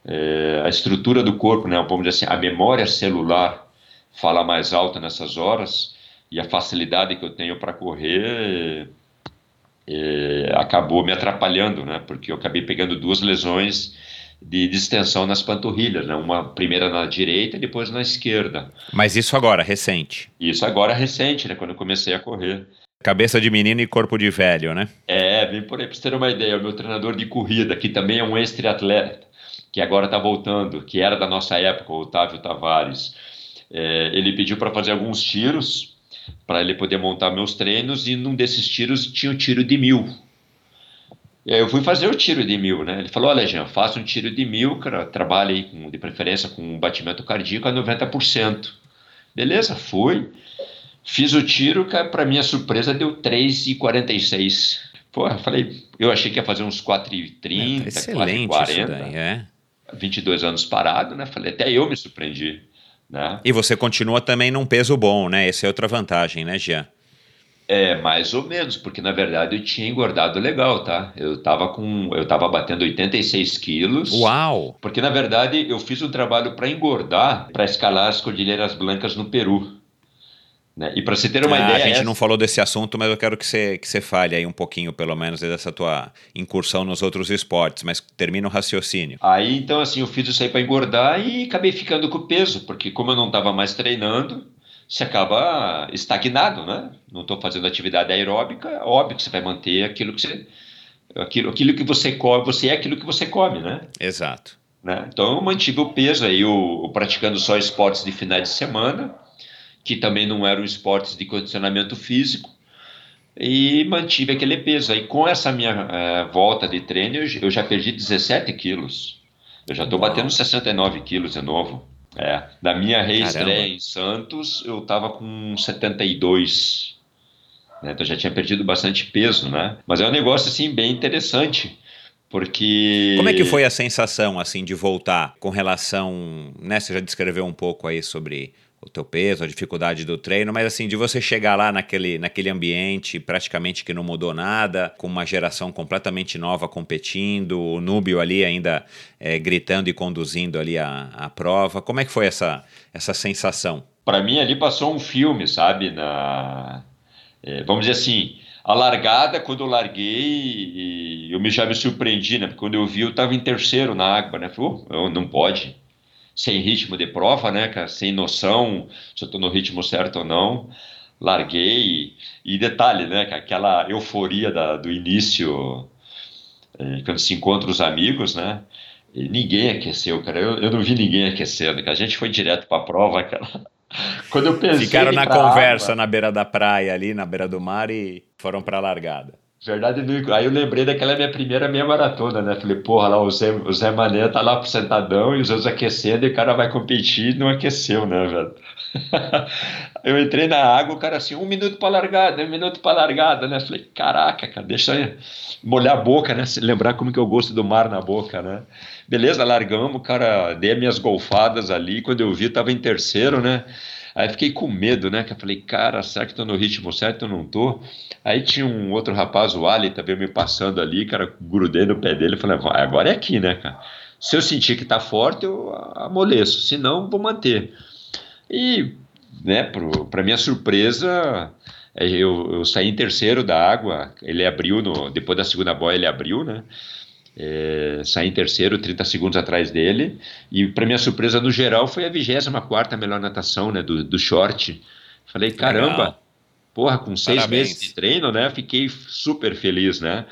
É, a estrutura do corpo, né? Vamos dizer assim, a memória celular fala mais alta nessas horas e a facilidade que eu tenho para correr acabou me atrapalhando, né? Porque eu acabei pegando duas lesões de distensão nas panturrilhas, né? Uma primeira na direita e depois na esquerda. Mas isso agora, recente? Isso agora recente, né? Quando eu comecei a correr. Cabeça de menino e corpo de velho, né? É, vem por aí para você ter uma ideia. O meu treinador de corrida, que também é um ex-triatleta, que agora está voltando, que era da nossa época, o Otávio Tavares. é, ele pediu para fazer alguns tiros para ele poder montar meus treinos e num desses tiros tinha o um tiro de mil. E aí eu fui fazer o tiro de mil, né? Ele falou, olha, Jean, faça um tiro de mil, cara, trabalhe com, de preferência com um batimento cardíaco a 90%. Beleza, fui. Fiz o tiro, cara, para minha surpresa deu 3,46. Porra, falei, eu achei que ia fazer uns 4,30, é, tá 4,40. Daí, é. 22 anos parado, né? Falei, até eu me surpreendi. Né? E você continua também num peso bom, né? Essa é outra vantagem, né, Jean? É, mais ou menos, porque na verdade eu tinha engordado legal, tá? Eu tava com. Eu tava batendo 86 quilos. Uau! Porque na verdade eu fiz um trabalho para engordar, para escalar as Cordilheiras Blancas no Peru. Né? E para você ter uma ah, ideia. A gente essa... não falou desse assunto, mas eu quero que você, que você fale aí um pouquinho, pelo menos, dessa tua incursão nos outros esportes, mas termina o raciocínio. Aí, então, assim, eu fiz isso aí para engordar e acabei ficando com peso, porque como eu não estava mais treinando, você acaba estagnado, né? Não estou fazendo atividade aeróbica, é óbvio que você vai manter aquilo que você. Aquilo, aquilo que você come, você é aquilo que você come, né? Exato. Né? Então eu mantive o peso aí, eu, eu praticando só esportes de finais de semana que também não eram esportes de condicionamento físico, e mantive aquele peso. Aí com essa minha é, volta de treino, eu, eu, já perdi 17 quilos. Eu já estou batendo 69 quilos de novo. É, da minha reestreia em Santos, eu estava com 72. Né? Então já tinha perdido bastante peso, né? Mas é um negócio assim bem interessante. Porque. Como é que foi a sensação assim de voltar com relação. Né, você já descreveu um pouco aí sobre o teu peso, a dificuldade do treino, mas assim, de você chegar lá naquele, naquele ambiente praticamente que não mudou nada, com uma geração completamente nova competindo, o Núbio ali ainda é, gritando e conduzindo ali a, a prova, como é que foi essa, essa sensação? Para mim ali passou um filme, sabe, na... É, vamos dizer assim, a largada, quando eu larguei, eu já me surpreendi, né? Porque quando eu vi, eu estava em terceiro na água, né? Falei, oh, não pode sem ritmo de prova, né, cara? Sem noção se eu estou no ritmo certo ou não. Larguei. E detalhe, né, cara? Aquela euforia da, do início, eh, quando se encontra os amigos, né? E ninguém aqueceu, cara. Eu, eu não vi ninguém aquecendo. A gente foi direto para a prova, cara. *laughs* Quando eu pensei. Ficaram na conversa água, na beira da praia, ali, na beira do mar, e foram para a largada. Verdade, aí eu lembrei daquela minha primeira meia maratona, né? Falei, porra, lá o Zé, o Zé Mané tá lá pro sentadão e os outros aquecendo e o cara vai competir e não aqueceu, né, velho? *laughs* eu entrei na água, o cara assim, um minuto pra largada, um minuto pra largada, né? Falei, caraca, cara, deixa eu molhar a boca, né? Lembrar como que eu gosto do mar na boca, né? Beleza, largamos, cara, dei minhas golfadas ali, quando eu vi, tava em terceiro, né? Aí fiquei com medo, né? Que eu falei, cara, será que tô no ritmo certo? Eu não tô. Aí tinha um outro rapaz, o Ali, também me passando ali, cara, grudei no pé dele. Falei, vai, agora é aqui, né, cara? Se eu sentir que tá forte, eu amoleço. Se não, vou manter. E, né, para minha surpresa, é, eu, eu, saí em terceiro da água. Ele abriu, no, depois da segunda boia, ele abriu, né? É, saí em terceiro, 30 segundos atrás dele. E, para minha surpresa, no geral, foi a 24 melhor natação né, do, do short. Falei, caramba, Legal. porra, com seis Parabéns. meses de treino, né? Fiquei super feliz, né?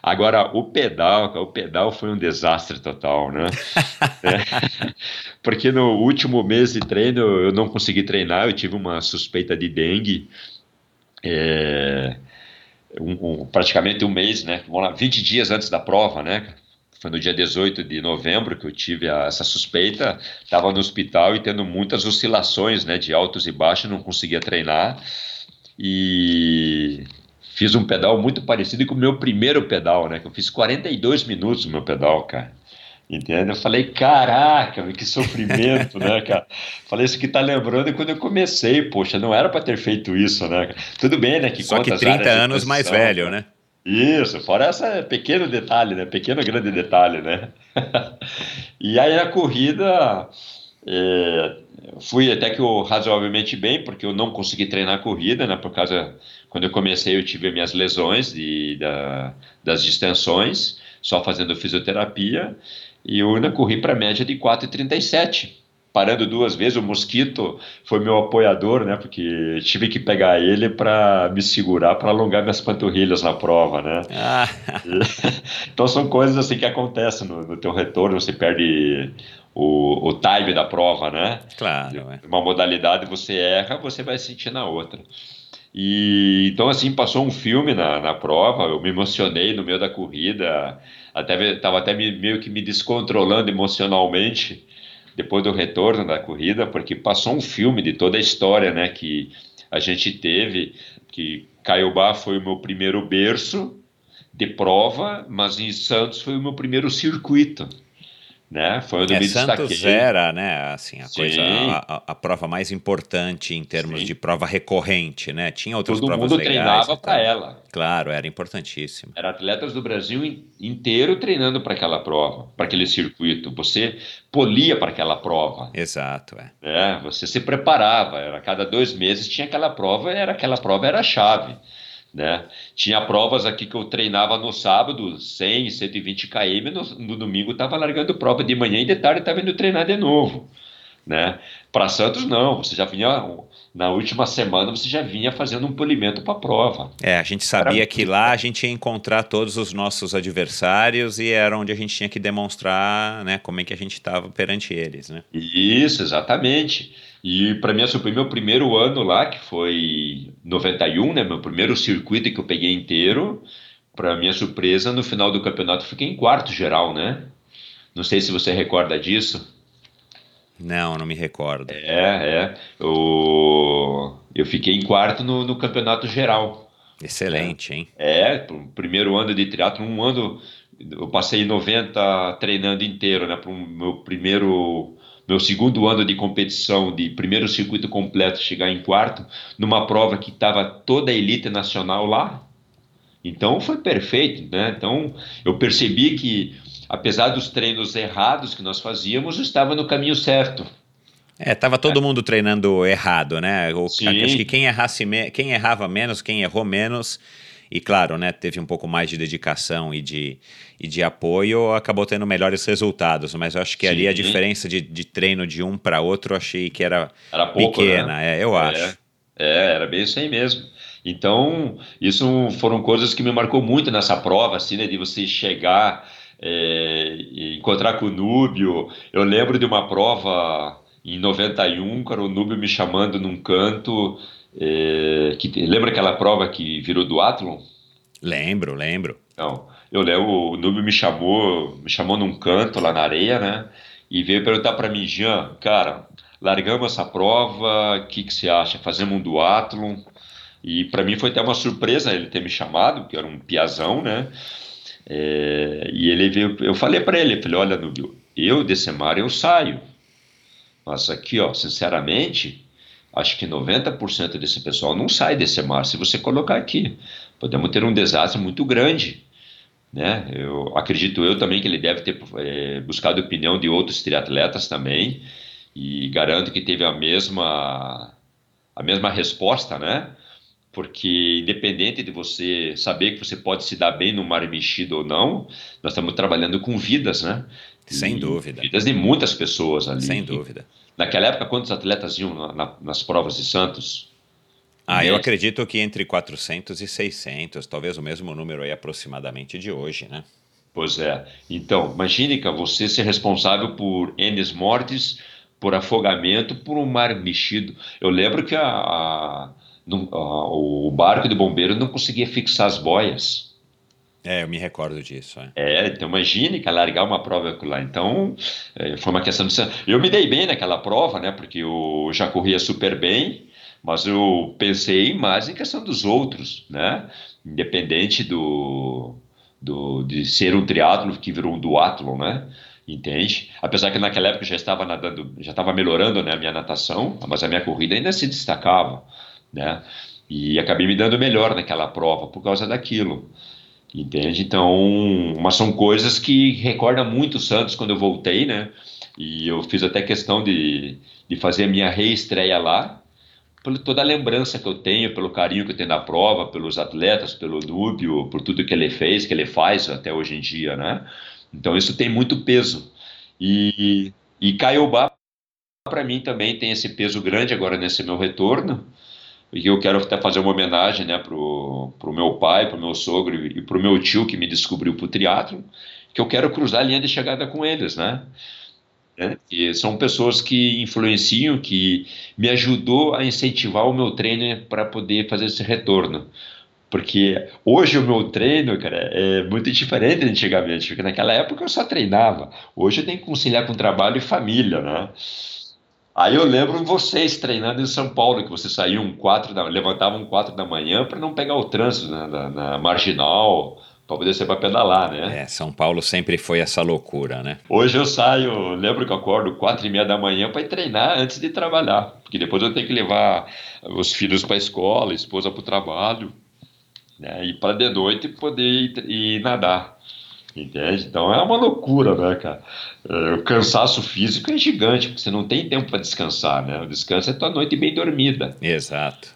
Agora, o pedal, o pedal foi um desastre total, né? *laughs* é, porque no último mês de treino eu não consegui treinar, eu tive uma suspeita de dengue. É, um, um, praticamente um mês, né? Vamos lá, 20 dias antes da prova, né? Foi no dia 18 de novembro que eu tive a, essa suspeita. Estava no hospital e tendo muitas oscilações, né? De altos e baixos, não conseguia treinar. E fiz um pedal muito parecido com o meu primeiro pedal, né? Que eu fiz 42 minutos no meu pedal, cara. Entende? Eu falei, caraca, que sofrimento, né, cara? *laughs* Falei, isso que tá lembrando quando eu comecei, poxa, não era para ter feito isso, né? Tudo bem, né? Que Só que 30 anos mais velho, né? Isso, fora essa pequeno detalhe, né? Pequeno grande detalhe, né? *laughs* e aí a corrida, é, fui até que eu razoavelmente bem, porque eu não consegui treinar a corrida, né? Por causa, quando eu comecei eu tive minhas lesões de, da, das distensões, só fazendo fisioterapia, e eu ainda corri para média de 4,37. parando duas vezes. O Mosquito foi meu apoiador, né? Porque tive que pegar ele para me segurar, para alongar minhas panturrilhas na prova, né? Ah. *laughs* então são coisas assim que acontecem no, no teu retorno, você perde o, o time da prova, né? Claro. É. Uma modalidade você erra, você vai sentir na outra. E então assim passou um filme na, na prova, eu me emocionei no meio da corrida, até estava até me, meio que me descontrolando emocionalmente depois do retorno da corrida, porque passou um filme de toda a história, né, que a gente teve, que Caiobá foi o meu primeiro berço de prova, mas em Santos foi o meu primeiro circuito né? Foi onde é, eu me Santos destaquei. era, né, assim, a Sim. coisa, a, a, prova mais importante em termos Sim. de prova recorrente, né? Tinha outras Todo provas mundo treinava para ela. Claro, era importantíssimo. Era atletas do Brasil inteiro treinando para aquela prova, para aquele circuito. Você polia para aquela prova. Exato, é. é. Você se preparava. Era cada dois meses tinha aquela prova. Era aquela prova era a chave. Né? Tinha provas aqui que eu treinava no sábado, 100, 120 km, no, no domingo estava largando prova de manhã e de tarde estava indo treinar de novo. Né? Para Santos, não, você já vinha, na última semana, você já vinha fazendo um polimento para a prova. É, a gente sabia era... que lá a gente ia encontrar todos os nossos adversários e era onde a gente tinha que demonstrar né, como é que a gente estava perante eles. Né? Isso, exatamente. E para mim, foi meu primeiro ano lá, que foi 91, né? Meu primeiro circuito que eu peguei inteiro. Para minha surpresa, no final do campeonato, fiquei em quarto geral, né? Não sei se você recorda disso. Não, não me recordo. É, é. Eu, eu fiquei em quarto no, no campeonato geral. Excelente, hein? É, primeiro ano de triatlo, um ano eu passei 90 treinando inteiro, né? Para o meu primeiro meu segundo ano de competição, de primeiro circuito completo, chegar em quarto, numa prova que estava toda a elite nacional lá. Então foi perfeito, né? Então eu percebi que, apesar dos treinos errados que nós fazíamos, estava no caminho certo. É, tava todo é. mundo treinando errado, né? O, acho que quem, errasse quem errava menos, quem errou menos, e claro, né, teve um pouco mais de dedicação e de, e de apoio, acabou tendo melhores resultados. Mas eu acho que Sim. ali a diferença de, de treino de um para outro, eu achei que era, era pouco, pequena, né? é, eu é, acho. É, era bem isso aí mesmo. Então, isso foram coisas que me marcou muito nessa prova, assim, né, de você chegar é, e encontrar com o Núbio. Eu lembro de uma prova em 91, cara, o Núbio me chamando num canto é, que, lembra aquela prova que virou do Athlon? Lembro, lembro. Então, eu lembro, o Nubio me chamou, me chamou num canto lá na areia, né? E veio perguntar para mim, Jean, cara, largamos essa prova, o que, que você acha? Fazemos um duatlon? E para mim foi até uma surpresa ele ter me chamado, que era um piazão, né? É, e ele veio, eu falei para ele, falei, olha, Nubio, eu desse mar eu saio. Mas aqui, ó, sinceramente, acho que 90% desse pessoal não sai desse mar se você colocar aqui. Podemos ter um desastre muito grande. Né? Eu acredito eu também que ele deve ter é, buscado a opinião de outros triatletas também e garanto que teve a mesma a mesma resposta, né? Porque independente de você saber que você pode se dar bem no mar mexido ou não, nós estamos trabalhando com vidas, né? Sem e dúvida. Vidas de muitas pessoas ali. Sem dúvida. Naquela época, quantos atletas iam na, na, nas provas de Santos? Ah, eu acredito que entre 400 e 600, talvez o mesmo número aí aproximadamente de hoje, né? Pois é. Então, imagine que você ser responsável por N mortes, por afogamento, por um mar mexido. Eu lembro que a, a, a, o barco de bombeiro não conseguia fixar as boias. É, eu me recordo disso. É, é então imagine que largar uma prova lá. Então, é, foi uma questão de. Eu me dei bem naquela prova, né? Porque eu já corria super bem, mas eu pensei mais em questão dos outros, né? Independente do, do de ser um triatlo que virou um duatlon, né? Entende? Apesar que naquela época eu já estava nadando, já estava melhorando né, a minha natação, mas a minha corrida ainda se destacava, né? E acabei me dando melhor naquela prova por causa daquilo. Entende? Então, mas são coisas que recordam muito o Santos quando eu voltei, né? E eu fiz até questão de, de fazer a minha reestreia lá, por toda a lembrança que eu tenho, pelo carinho que eu tenho da prova, pelos atletas, pelo Núbio, por tudo que ele fez, que ele faz até hoje em dia, né? Então isso tem muito peso. E, e Caiobá para mim também tem esse peso grande agora nesse meu retorno, e eu quero até fazer uma homenagem né, pro, pro meu pai, pro meu sogro e pro meu tio que me descobriu pro triatlo, que eu quero cruzar a linha de chegada com eles, né? Né? E são pessoas que influenciam, que me ajudou a incentivar o meu treino para poder fazer esse retorno. Porque hoje o meu treino, cara, é muito diferente de antigamente, porque naquela época eu só treinava. Hoje eu tenho que conciliar com trabalho e família, né? Aí eu lembro vocês treinando em São Paulo, que vocês saíam quatro da, levantavam quatro da manhã para não pegar o trânsito né, na, na marginal, para poder ser para pedalar, né? É, São Paulo sempre foi essa loucura, né? Hoje eu saio, lembro que eu acordo quatro e meia da manhã para treinar antes de trabalhar, porque depois eu tenho que levar os filhos para a escola, a esposa para o trabalho, né? E para de noite poder ir, ir, nadar, entende? Então é uma loucura, né, cara? É, o cansaço físico é gigante, porque você não tem tempo para descansar, né? O descanso é tua noite bem dormida. Exato.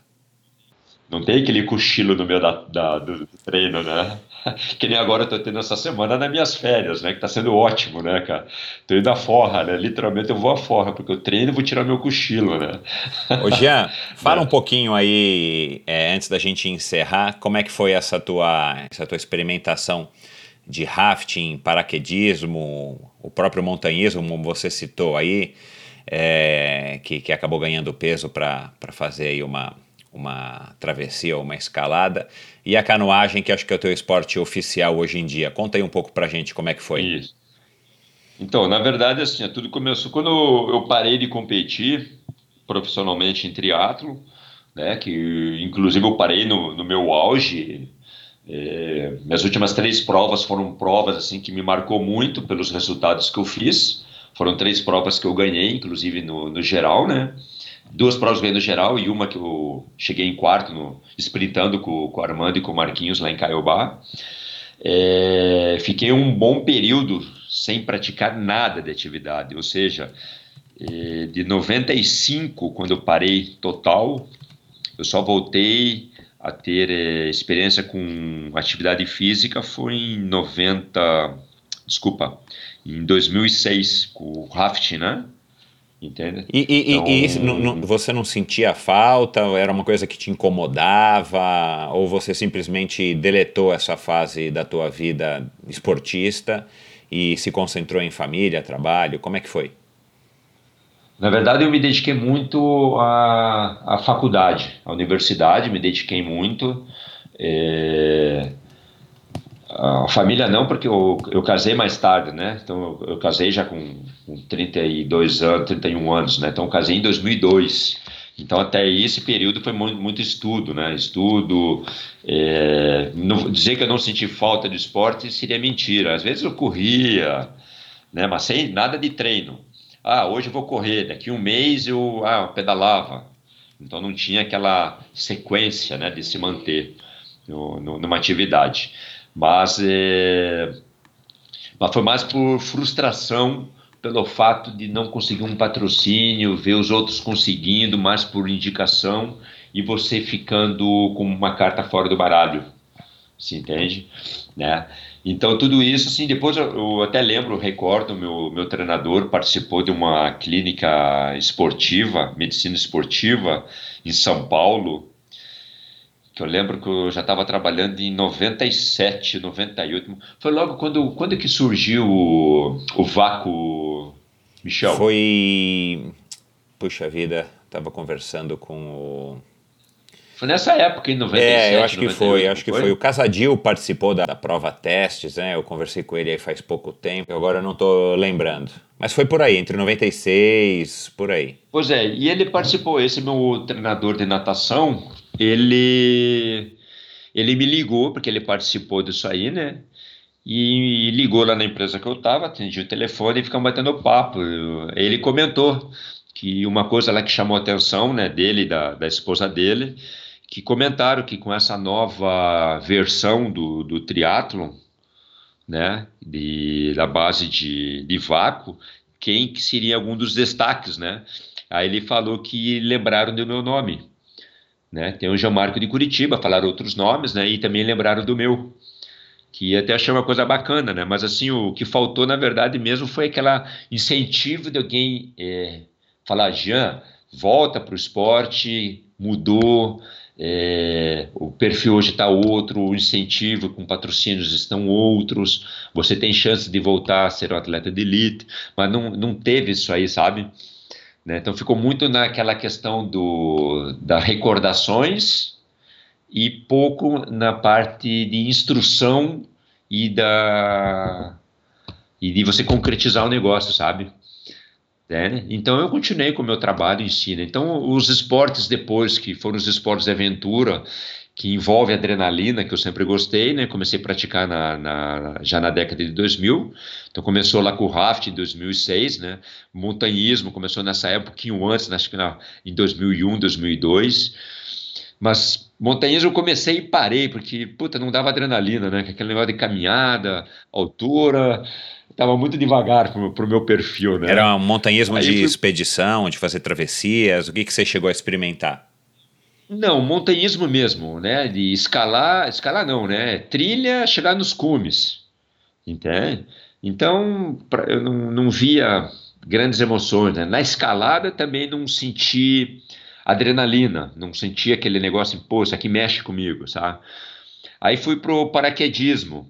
Não tem aquele cochilo no meio da, da do treino, né? *laughs* que nem agora eu tô tendo essa semana nas minhas férias, né? Que tá sendo ótimo, né, cara? Tô indo à forra, né? Literalmente eu vou à forra, porque eu treino e vou tirar meu cochilo, né? Ô Jean, *laughs* fala é. um pouquinho aí, é, antes da gente encerrar, como é que foi essa tua, essa tua experimentação de rafting, paraquedismo, o próprio montanhismo, como você citou aí, é, que, que acabou ganhando peso para fazer aí uma uma travessia ou uma escalada, e a canoagem, que acho que é o teu esporte oficial hoje em dia. Conta aí um pouco pra gente como é que foi. Isso. Então, na verdade, assim, é tudo começou quando eu parei de competir profissionalmente em triatlo, né, que inclusive eu parei no, no meu auge. É, minhas últimas três provas foram provas assim que me marcou muito pelos resultados que eu fiz. Foram três provas que eu ganhei, inclusive no, no geral, né? duas provas ganhei no geral e uma que eu cheguei em quarto, no, sprintando com, com o Armando e com o Marquinhos lá em Caiobá. É, fiquei um bom período sem praticar nada de atividade, ou seja, é, de 95, quando eu parei total, eu só voltei a ter é, experiência com atividade física foi em 90, desculpa, em 2006, com o rafting, né? Entende? E, e, então... e isso, não, não, você não sentia falta? Era uma coisa que te incomodava? Ou você simplesmente deletou essa fase da tua vida esportista e se concentrou em família, trabalho? Como é que foi? Na verdade, eu me dediquei muito à, à faculdade, à universidade, me dediquei muito. É a família não, porque eu, eu casei mais tarde, né? Então eu, eu casei já com, com 32 anos, 31 anos, né? Então eu casei em 2002. Então até esse período foi muito, muito estudo, né? Estudo, é, não, dizer que eu não senti falta de esporte seria mentira. Às vezes eu corria, né? Mas sem nada de treino. Ah, hoje eu vou correr, daqui um mês eu, ah, eu pedalava. Então não tinha aquela sequência, né? De se manter no, no, numa atividade. Mas, é, mas foi mais por frustração pelo fato de não conseguir um patrocínio, ver os outros conseguindo, mais por indicação e você ficando com uma carta fora do baralho, se entende? Né? Então tudo isso, assim, depois eu, eu até lembro, recordo, meu meu treinador participou de uma clínica esportiva, medicina esportiva em São Paulo, que eu lembro que eu já estava trabalhando em 97, 98. Foi logo quando, quando que surgiu o, o vácuo, Michel? Foi. Puxa vida, estava conversando com o. Foi nessa época, em 97. É, eu acho que 98, foi. Acho que foi? foi. O Casadil participou da, da, prova testes, né? Eu conversei com ele aí faz pouco tempo, agora eu não estou lembrando. Mas foi por aí, entre 96, por aí. Pois é, e ele participou, esse meu treinador de natação, ele ele me ligou porque ele participou disso aí, né? E ligou lá na empresa que eu estava, atendi o telefone e ficamos batendo papo. Ele comentou que uma coisa lá que chamou a atenção, né, dele da, da esposa dele, que comentaram que com essa nova versão do, do triatlon, né, de, da base de, de vácuo, quem que seria algum dos destaques, né? Aí ele falou que lembraram do meu nome, né? Tem o João Marco de Curitiba, falaram outros nomes, né? E também lembraram do meu, que até achei uma coisa bacana, né? Mas assim, o que faltou, na verdade, mesmo foi aquele incentivo de alguém é, falar, Jean, volta para o esporte, mudou, é, o perfil hoje está outro, o incentivo com patrocínios estão outros, você tem chance de voltar a ser um atleta de elite, mas não, não teve isso aí, sabe? Né? Então ficou muito naquela questão do, das recordações e pouco na parte de instrução e da e de você concretizar o negócio, sabe? É, né? Então eu continuei com o meu trabalho em si. Né? Então os esportes depois, que foram os esportes de aventura, que envolve adrenalina, que eu sempre gostei, né? Comecei a praticar na, na, já na década de 2000. Então começou lá com o raft em 2006, né? Montanhismo começou nessa época, um pouquinho antes, acho que na, em 2001, 2002. Mas montanhismo eu comecei e parei, porque, puta, não dava adrenalina, né? Aquele negócio de caminhada, altura estava muito devagar para o meu perfil, né? Era um montanhismo Aí de fui... expedição, de fazer travessias, o que, que você chegou a experimentar? Não, montanhismo mesmo, né? De escalar, escalar não, né? Trilha, chegar nos cumes, entende? Então, pra, eu não, não via grandes emoções, né? Na escalada também não senti adrenalina, não senti aquele negócio, pô, isso aqui mexe comigo, sabe? Aí fui pro paraquedismo,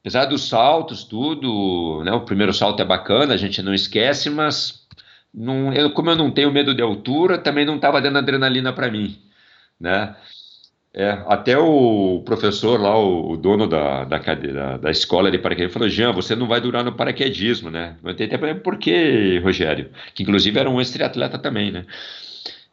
apesar dos saltos, tudo, né, o primeiro salto é bacana, a gente não esquece, mas não, eu, como eu não tenho medo de altura, também não estava dando adrenalina para mim, né? É, até o professor lá, o, o dono da, da, cadeira, da escola de paraquedismo, falou: Jean, você não vai durar no paraquedismo, né? Eu entendi por quê, Rogério? Que inclusive era um ex-triatleta também, né?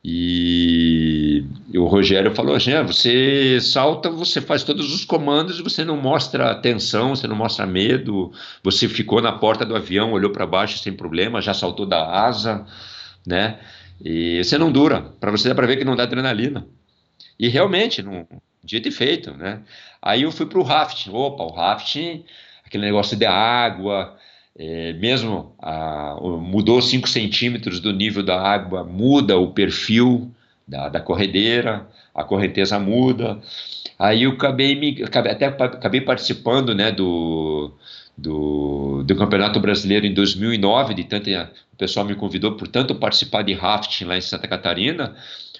E, o Rogério falou assim: ah, você salta, você faz todos os comandos, você não mostra tensão, você não mostra medo, você ficou na porta do avião, olhou para baixo sem problema, já saltou da asa, né? E você não dura, para você dá para ver que não dá adrenalina. E realmente, não, dito e feito, né? Aí eu fui para o rafting. Opa, o rafting, aquele negócio de água, é, mesmo a, mudou 5 centímetros do nível da água, muda o perfil da, da corredeira, a correnteza muda. Aí eu acabei, me, acabei até acabei participando né, do, do, do Campeonato Brasileiro em 2009, de tanto, o pessoal me convidou por tanto participar de rafting lá em Santa Catarina,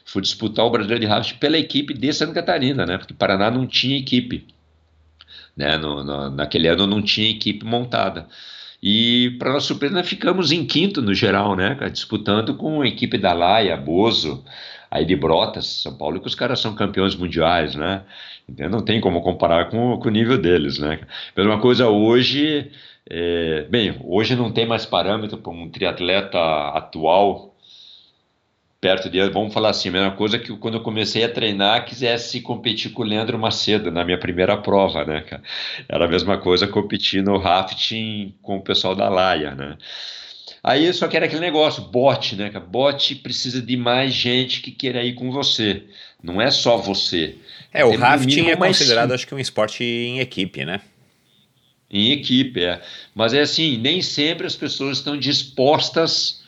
fui disputar o Brasileiro de Rafting pela equipe de Santa Catarina, né, porque Paraná não tinha equipe. Né, no, no, naquele ano não tinha equipe montada. E, para nossa surpresa, nós ficamos em quinto no geral, né, disputando com a equipe da Laia, Bozo, aí de Brotas, São Paulo, que os caras são campeões mundiais, né? Então não tem como comparar com, com o nível deles, né? Mesma coisa hoje, é, bem, hoje não tem mais parâmetro para um triatleta atual perto de, vamos falar assim, a mesma coisa que quando eu comecei a treinar, quisesse competir com o Leandro Macedo na minha primeira prova, né, cara? Era a mesma coisa competir no rafting com o pessoal da Laia, né? Aí só que era aquele negócio, bot, né, cara? Bot precisa de mais gente que queira ir com você. Não é só você. É, o rafting é considerado, acho que, um esporte em equipe, né? Em equipe, é. Mas é assim, nem sempre as pessoas estão dispostas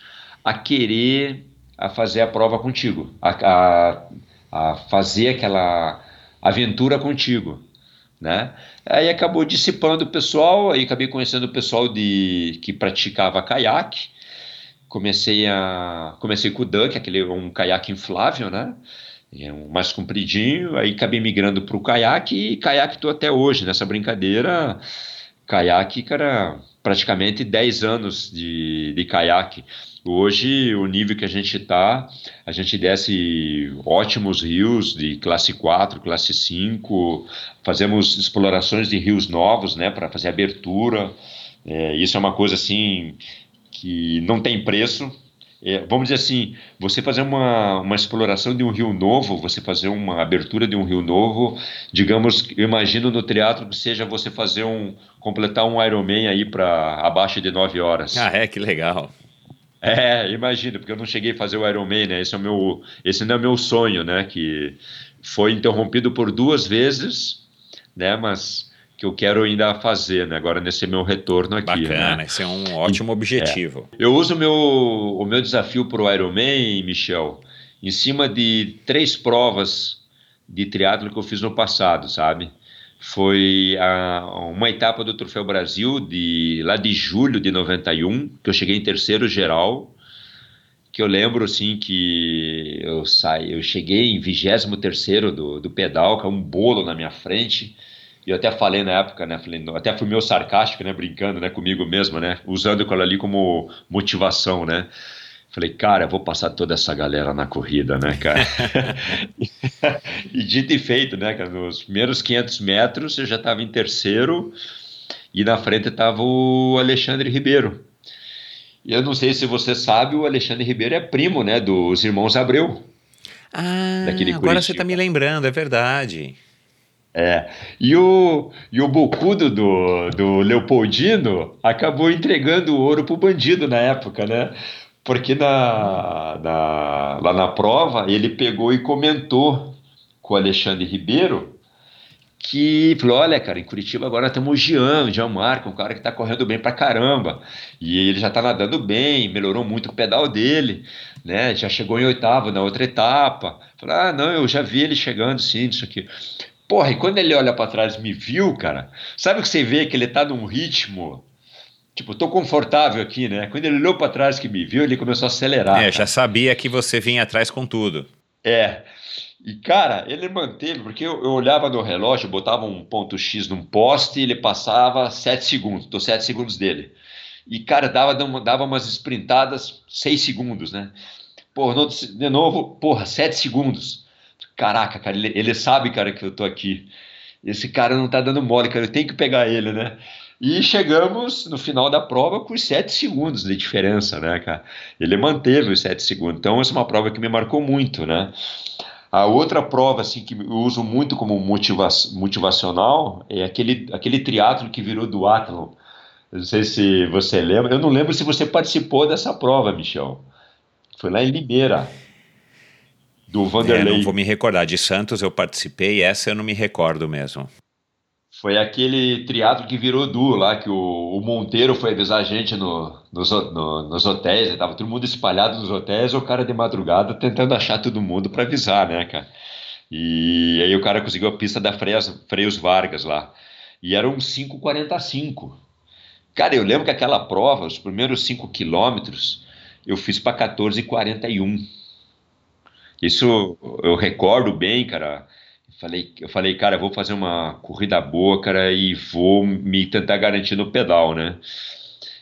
a querer a fazer a prova contigo, a, a, a fazer aquela aventura contigo, né? Aí acabou dissipando o pessoal, aí acabei conhecendo o pessoal de que praticava caiaque. Comecei a comecei com o Duck, aquele um caiaque inflável, né? É um mais compridinho, aí acabei migrando para o caiaque e caiaque estou até hoje nessa brincadeira. Caiaque, cara, praticamente 10 anos de, de caiaque. Hoje, o nível que a gente está, a gente desce ótimos rios de classe 4, classe 5, fazemos explorações de rios novos, né, para fazer abertura. É, isso é uma coisa assim que não tem preço. É, vamos dizer assim, você fazer uma, uma exploração de um rio novo, você fazer uma abertura de um rio novo, digamos, eu imagino no teatro que seja você fazer um completar um Ironman aí para abaixo de 9 horas. Ah, é, que legal. É, imagino, porque eu não cheguei a fazer o Iron Man, né? Esse, é o meu, esse não é o meu sonho, né? Que foi interrompido por duas vezes, né? Mas que eu quero ainda fazer, né? Agora nesse meu retorno aqui. Né? Bacana, né? esse é um ótimo objetivo. É. Eu uso o meu, o meu desafio para o Iron Man, Michel, em cima de três provas de triatlo que eu fiz no passado, sabe? Foi a, uma etapa do Troféu Brasil de lá de julho de 91, que eu cheguei em terceiro geral, que eu lembro assim que eu saí, eu cheguei em 23 terceiro do, do pedal, com um bolo na minha frente, e eu até falei na época, né, falei, até fui meio sarcástico, né, brincando, né, comigo mesmo, né, usando aquilo ali como motivação, né, Falei, cara, vou passar toda essa galera na corrida, né, cara? *laughs* e dito e feito, né, cara? Nos primeiros 500 metros eu já estava em terceiro e na frente estava o Alexandre Ribeiro. E eu não sei se você sabe, o Alexandre Ribeiro é primo, né, dos irmãos Abreu. Ah, agora você está me lembrando, é verdade. É, e o, e o bocudo do, do Leopoldino acabou entregando o ouro pro bandido na época, né? Porque na, na, lá na prova ele pegou e comentou com o Alexandre Ribeiro que falou: olha, cara, em Curitiba agora temos o Jean, o Jean Marco, um cara que está correndo bem pra caramba. E ele já está nadando bem, melhorou muito o pedal dele, né? Já chegou em oitavo na outra etapa. Falei, ah, não, eu já vi ele chegando sim, isso aqui. Porra, e quando ele olha para trás me viu, cara, sabe que você vê que ele está num ritmo Tipo, tô confortável aqui, né? Quando ele olhou para trás que me viu, ele começou a acelerar. É, já sabia que você vinha atrás com tudo. É. E, cara, ele manteve, porque eu, eu olhava no relógio, botava um ponto X num poste e ele passava 7 segundos, tô 7 segundos dele. E, cara, dava, dava umas sprintadas 6 segundos, né? Porra, de novo, porra, 7 segundos. Caraca, cara, ele, ele sabe, cara, que eu tô aqui. Esse cara não tá dando mole, cara, eu tenho que pegar ele, né? E chegamos no final da prova com 7 segundos de diferença, né, cara? Ele manteve os 7 segundos. Então, essa é uma prova que me marcou muito, né? A outra prova, assim, que eu uso muito como motiva motivacional é aquele, aquele triatlo que virou do Athlon. Não sei se você lembra. Eu não lembro se você participou dessa prova, Michel. Foi lá em Limeira. Do Vanderlei. É, não vou me recordar. De Santos eu participei, essa eu não me recordo mesmo. Foi aquele triatlo que virou duo lá, que o, o Monteiro foi avisar a gente no, nos, no, nos hotéis, tava todo mundo espalhado nos hotéis, o cara de madrugada tentando achar todo mundo para avisar, né, cara? E aí o cara conseguiu a pista da Freios, Freios Vargas lá. E era um 5,45. Cara, eu lembro que aquela prova, os primeiros 5 quilômetros, eu fiz para 14,41. Isso eu recordo bem, cara. Falei, eu falei, cara, vou fazer uma corrida boa, cara, e vou me tentar garantir no pedal, né?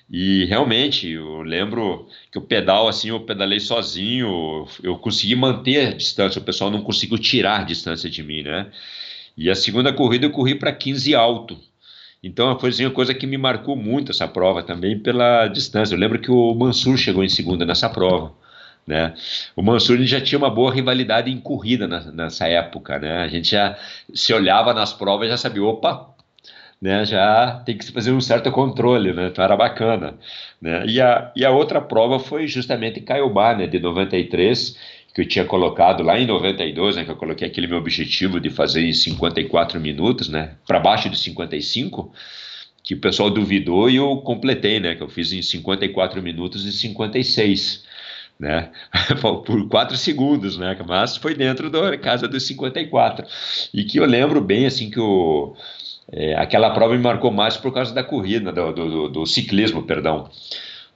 E realmente, eu lembro que o pedal, assim, eu pedalei sozinho, eu consegui manter a distância, o pessoal não conseguiu tirar a distância de mim, né? E a segunda corrida eu corri para 15 alto. Então foi assim, uma coisa que me marcou muito essa prova também pela distância. Eu lembro que o Mansur chegou em segunda nessa prova. Né? O Mansur já tinha uma boa rivalidade em corrida nessa época, né? A gente já se olhava nas provas já sabia, opa, né? Já tem que fazer um certo controle, né? Então era bacana, né? E a, e a outra prova foi justamente em Caiobá, né? De 93, que eu tinha colocado lá em 92, né? Que eu coloquei aquele meu objetivo de fazer em 54 minutos, né? Para baixo de 55 que o pessoal duvidou e eu completei, né? Que eu fiz em 54 minutos e 56 né? *laughs* Por 4 segundos, né? Mas foi dentro da casa dos 54. E que eu lembro bem, assim, que o, é, aquela prova me marcou mais por causa da corrida, do, do, do, ciclismo, perdão.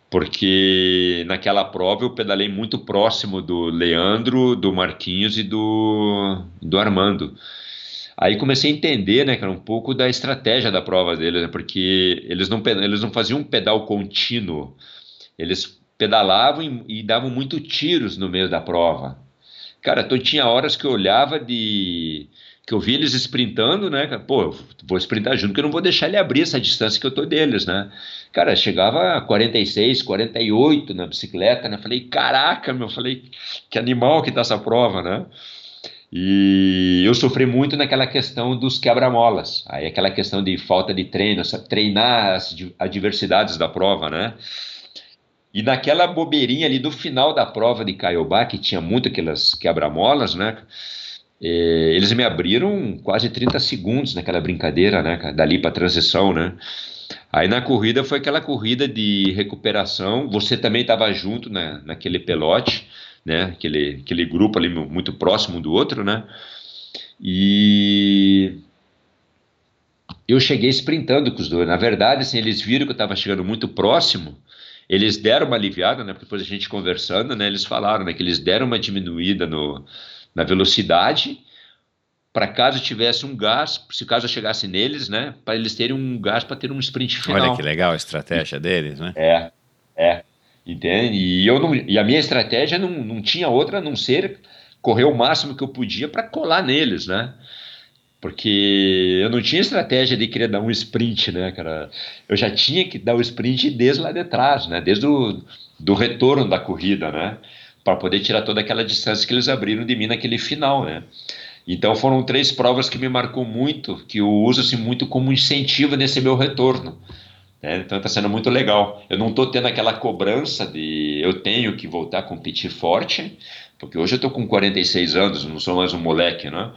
Porque naquela prova eu pedalei muito próximo do Leandro, do Marquinhos e do, do Armando. Aí comecei a entender, né, cara, um pouco da estratégia da prova deles, né, porque eles não, eles não faziam um pedal contínuo, eles pedalavam e, e davam muito tiros no meio da prova. Cara, então tinha horas que eu olhava de que eu vi eles sprintando, né? Pô, vou sprintar junto que eu não vou deixar ele abrir essa distância que eu tô deles, né? Cara, chegava a 46, 48 na bicicleta, né? Falei, caraca, meu, falei, que animal que tá essa prova, né? E eu sofri muito naquela questão dos quebra-molas. Aí aquela questão de falta de treino, treinar as adversidades da prova, né? E naquela bobeirinha ali do final da prova de Caiobá, que tinha muito aquelas quebra-molas, né? É, eles me abriram quase 30 segundos naquela brincadeira, né? Dali para transição, né? Aí na corrida foi aquela corrida de recuperação. Você também estava junto né, naquele pelote, né? Aquele, aquele grupo ali muito próximo do outro, né? E eu cheguei sprintando com os dois. Na verdade, assim, eles viram que eu estava chegando muito próximo eles deram uma aliviada, né? Porque depois a gente conversando, né? Eles falaram, né? Que eles deram uma diminuída no, na velocidade para caso tivesse um gás, se caso chegasse neles, né, para eles terem um gás para ter um sprint final. Olha que legal a estratégia deles, né? É, é, entende? E, eu não, e a minha estratégia não, não tinha outra a não ser correr o máximo que eu podia para colar neles, né? Porque eu não tinha estratégia de querer dar um sprint, né, cara? Eu já tinha que dar o sprint desde lá de trás, né? Desde o do retorno da corrida, né? Para poder tirar toda aquela distância que eles abriram de mim naquele final, né? Então foram três provas que me marcou muito, que eu uso assim, muito como incentivo nesse meu retorno. Né? Então está sendo muito legal. Eu não estou tendo aquela cobrança de eu tenho que voltar a competir forte, porque hoje eu estou com 46 anos, não sou mais um moleque, né?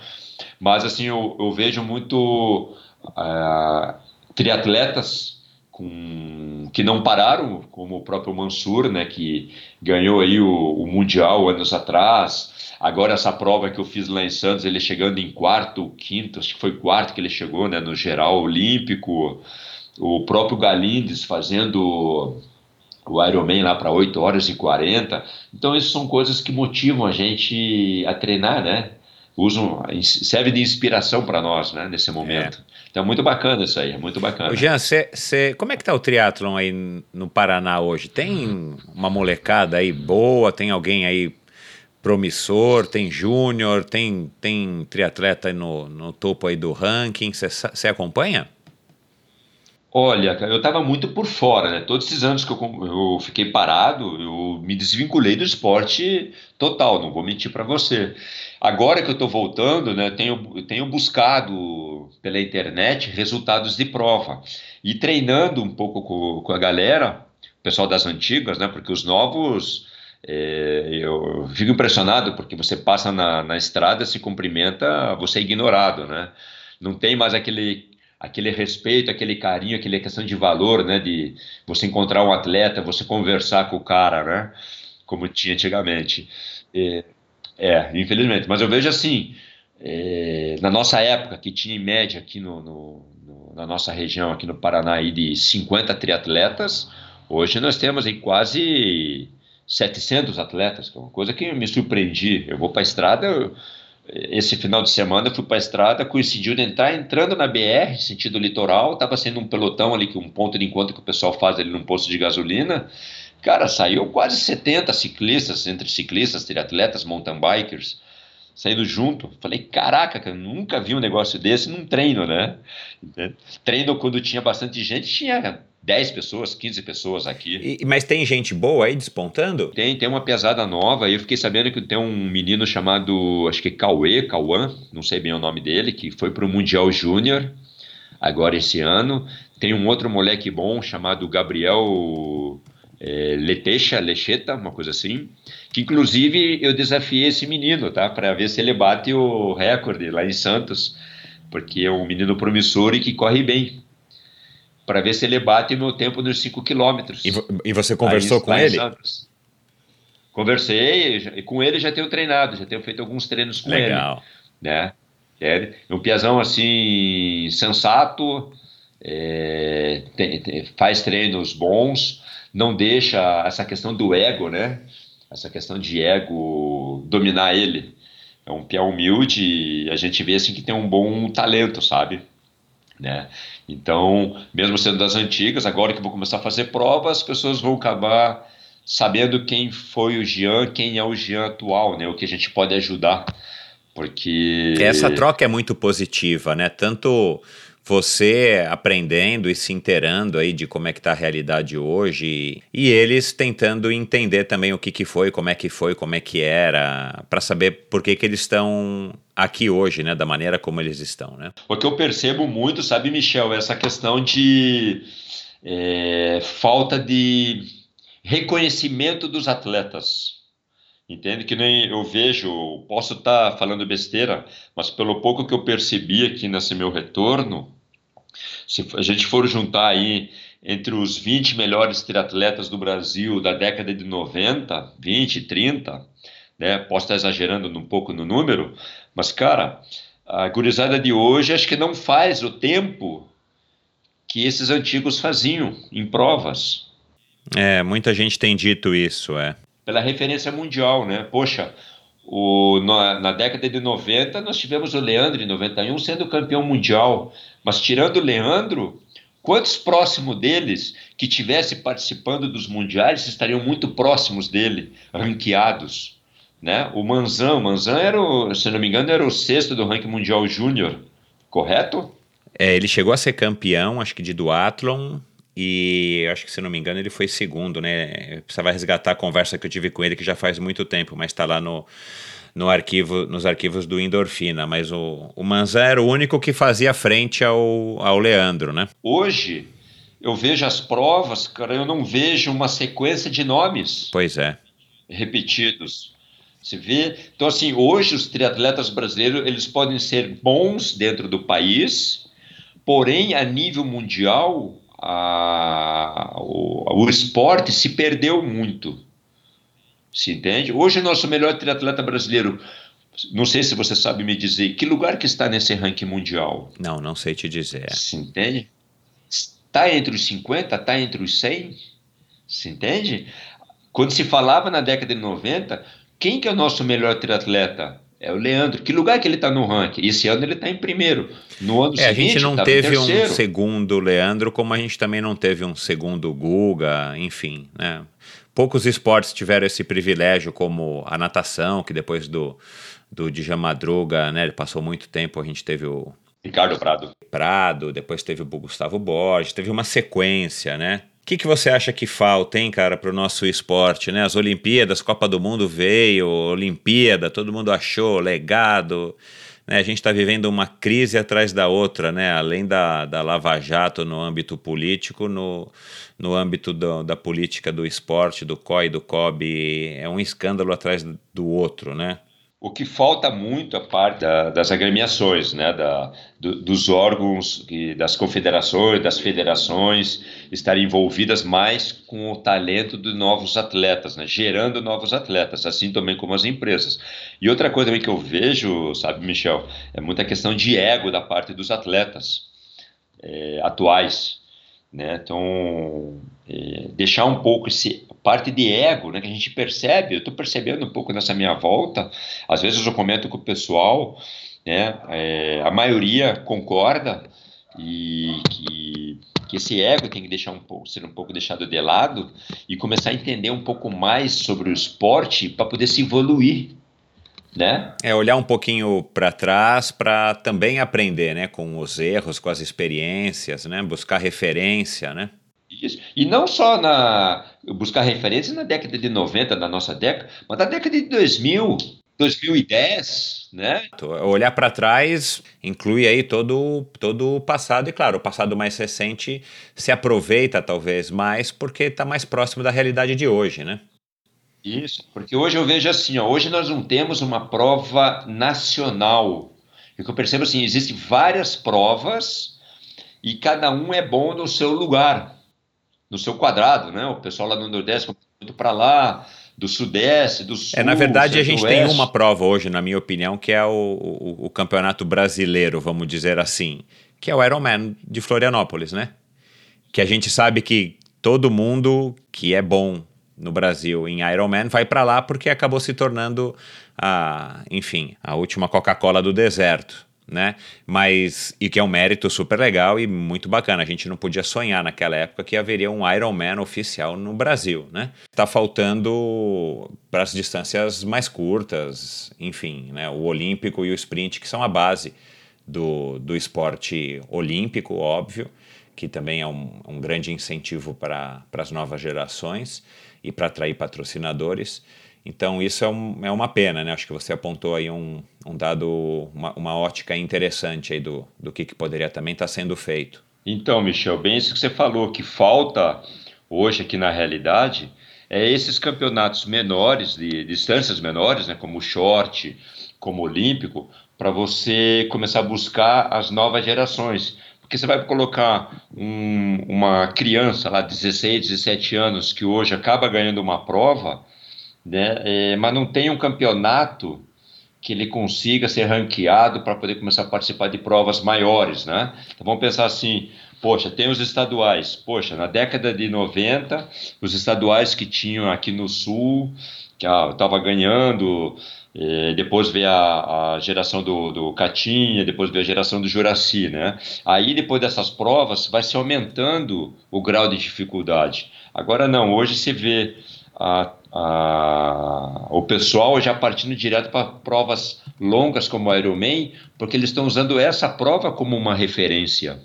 Mas assim, eu, eu vejo muito uh, triatletas com, que não pararam, como o próprio Mansur, né, que ganhou aí o, o Mundial anos atrás, Agora, essa prova que eu fiz lá em Santos, ele chegando em quarto, quinto, acho que foi quarto que ele chegou, né, no geral olímpico. O próprio Galindes fazendo o Ironman lá para 8 horas e 40. Então, essas são coisas que motivam a gente a treinar, né? Usam, serve de inspiração para nós, né, nesse momento. É. Então, muito bacana isso aí, é muito bacana. Jean, cê, cê, como é que tá o triatlon aí no Paraná hoje? Tem uma molecada aí boa? Tem alguém aí promissor, tem júnior, tem, tem triatleta no, no topo aí do ranking. Você acompanha? Olha, eu estava muito por fora, né? Todos esses anos que eu, eu, fiquei parado, eu me desvinculei do esporte total, não vou mentir para você. Agora que eu estou voltando, né, tenho, tenho buscado pela internet resultados de prova e treinando um pouco com, com a galera, pessoal das antigas, né? Porque os novos é, eu fico impressionado porque você passa na, na estrada, se cumprimenta, você é ignorado, né? Não tem mais aquele aquele respeito, aquele carinho, aquela questão de valor, né? De você encontrar um atleta, você conversar com o cara, né? Como tinha antigamente. É, é infelizmente. Mas eu vejo assim, é, na nossa época, que tinha em média aqui no, no, no, na nossa região, aqui no Paraná, aí, de 50 triatletas, hoje nós temos em quase 700 atletas, que é uma coisa que me surpreendi. Eu vou para a estrada, eu, esse final de semana eu fui para a estrada, coincidiu de entrar entrando na BR, sentido litoral, estava sendo um pelotão ali, que um ponto de encontro que o pessoal faz ali num posto de gasolina. Cara, saiu quase 70 ciclistas, entre ciclistas, triatletas, mountain bikers, saindo junto. Falei, caraca, cara, nunca vi um negócio desse num treino, né? Treino quando tinha bastante gente, tinha 10 pessoas, 15 pessoas aqui. E, mas tem gente boa aí despontando? Tem, tem uma pesada nova. Eu fiquei sabendo que tem um menino chamado, acho que Cauê, Cauã, não sei bem o nome dele, que foi para o Mundial Júnior agora esse ano. Tem um outro moleque bom chamado Gabriel é, Letecha, Lecheta, uma coisa assim, que inclusive eu desafiei esse menino, tá, para ver se ele bate o recorde lá em Santos, porque é um menino promissor e que corre bem para ver se ele bate o meu tempo nos 5 quilômetros. E, você conversou Aí, com ele? Conversei, e com ele já tenho treinado, já tenho feito alguns treinos com Legal. ele. Legal. Né? É um piazão assim, sensato, é, tem, tem, faz treinos bons, não deixa essa questão do ego, né? Essa questão de ego dominar ele. É um pião humilde e a gente vê assim que tem um bom talento, sabe? Né? Então, mesmo sendo das antigas, agora que eu vou começar a fazer provas, as pessoas vão acabar sabendo quem foi o Jean, quem é o Jean atual, né? O que a gente pode ajudar, porque essa troca é muito positiva, né? Tanto você aprendendo e se inteirando aí de como é que está a realidade hoje e eles tentando entender também o que, que foi, como é que foi, como é que era, para saber por que, que eles estão aqui hoje, né, da maneira como eles estão, né? O que eu percebo muito, sabe, Michel, é essa questão de é, falta de reconhecimento dos atletas. Entende que nem eu vejo, posso estar tá falando besteira, mas pelo pouco que eu percebi aqui nesse meu retorno, se a gente for juntar aí entre os 20 melhores triatletas do Brasil da década de 90, 20, 30, né? Posso estar exagerando um pouco no número, mas cara, a gurizada de hoje acho que não faz o tempo que esses antigos faziam em provas. É, muita gente tem dito isso, é. Pela referência mundial, né? Poxa, o, na, na, década de 90 nós tivemos o Leandro em 91 sendo campeão mundial, mas tirando o Leandro, quantos próximos deles que tivesse participando dos mundiais estariam muito próximos dele, ranqueados? Né? O Manzan, o Manzan era, o, se não me engano, era o sexto do ranking mundial júnior, correto? É, ele chegou a ser campeão, acho que de duatlon, e acho que se não me engano ele foi segundo, né? Eu precisava resgatar a conversa que eu tive com ele que já faz muito tempo, mas está lá no, no arquivo, nos arquivos do Endorfina. Mas o, o Manzan era o único que fazia frente ao, ao Leandro, né? Hoje eu vejo as provas, cara, eu não vejo uma sequência de nomes. Pois é. Repetidos. Você vê? Então, assim, hoje os triatletas brasileiros eles podem ser bons dentro do país, porém, a nível mundial, a, o, o esporte se perdeu muito. Se entende? Hoje, o nosso melhor triatleta brasileiro, não sei se você sabe me dizer, que lugar que está nesse ranking mundial? Não, não sei te dizer. Se entende? Está entre os 50, está entre os 100? Se entende? Quando se falava na década de 90, quem que é o nosso melhor triatleta? É o Leandro. Que lugar que ele está no ranking? Esse ano ele está em primeiro. No ano é, seguinte, a gente não teve um segundo Leandro, como a gente também não teve um segundo Guga, enfim, né? Poucos esportes tiveram esse privilégio, como a natação, que depois do, do Djan Madruga, né? Ele passou muito tempo, a gente teve o Ricardo Prado. Prado, depois teve o Gustavo Borges, teve uma sequência, né? O que, que você acha que falta, hein, cara, para o nosso esporte, né? As Olimpíadas, Copa do Mundo veio, Olimpíada, todo mundo achou, legado. Né? A gente está vivendo uma crise atrás da outra, né? Além da, da Lava Jato no âmbito político, no, no âmbito do, da política do esporte, do COI, do COB, é um escândalo atrás do outro, né? O que falta muito a parte da, das agremiações, né, da, do, dos órgãos, e das confederações, das federações estarem envolvidas mais com o talento de novos atletas, né, gerando novos atletas, assim também como as empresas. E outra coisa também que eu vejo, sabe, Michel, é muita questão de ego da parte dos atletas é, atuais. Né? Então, é, deixar um pouco esse parte de ego, né, que a gente percebe, eu estou percebendo um pouco nessa minha volta, às vezes eu comento com o pessoal, né, é, a maioria concorda e que, que esse ego tem que deixar um pouco, ser um pouco deixado de lado e começar a entender um pouco mais sobre o esporte para poder se evoluir, né? É olhar um pouquinho para trás para também aprender, né, com os erros, com as experiências, né, buscar referência, né? Isso. E não só na buscar referência na década de 90, na nossa década, mas na década de 2000, 2010, né? Olhar para trás inclui aí todo, todo o passado, e claro, o passado mais recente se aproveita talvez mais porque está mais próximo da realidade de hoje, né? Isso, porque hoje eu vejo assim, ó, hoje nós não temos uma prova nacional. O que eu percebo assim, existem várias provas e cada um é bom no seu lugar, no seu quadrado, né? O pessoal lá no Nordeste muito para lá, do Sudeste, do Sul. É, na verdade, a gente tem uma prova hoje, na minha opinião, que é o, o, o Campeonato Brasileiro, vamos dizer assim, que é o Ironman de Florianópolis, né? Que a gente sabe que todo mundo que é bom no Brasil em Ironman vai para lá porque acabou se tornando a, enfim, a última Coca-Cola do deserto, né? Mas e que é um mérito super legal e muito bacana. A gente não podia sonhar naquela época que haveria um Ironman oficial no Brasil, né? Tá faltando para as distâncias mais curtas, enfim, né? O olímpico e o sprint que são a base do, do esporte olímpico, óbvio, que também é um, um grande incentivo para as novas gerações e para atrair patrocinadores. Então, isso é, um, é, uma pena, né? Acho que você apontou aí um, um dado, uma, uma, ótica interessante aí do, do que, que poderia também estar tá sendo feito. Então, Michel, bem isso que você falou, que falta hoje aqui na realidade é esses campeonatos menores, de, distâncias menores, né, como o short, como o olímpico, para você começar a buscar as novas gerações. Porque você vai colocar um, uma criança lá, 16, 17 anos, que hoje acaba ganhando uma prova, né, é, mas não tem um campeonato que ele consiga ser ranqueado para poder começar a participar de provas maiores, né? Então vamos pensar assim, Poxa, tem os estaduais. Poxa, na década de 90, os estaduais que tinham aqui no Sul, que estava ganhando, eh, depois veio a, a, geração do, do Catinha, depois veio a geração do Juraci, né? Aí, depois dessas provas, vai se aumentando o grau de dificuldade. Agora não, hoje se vê a, o pessoal já partindo direto para provas longas como o Ironman, porque eles estão usando essa prova como uma referência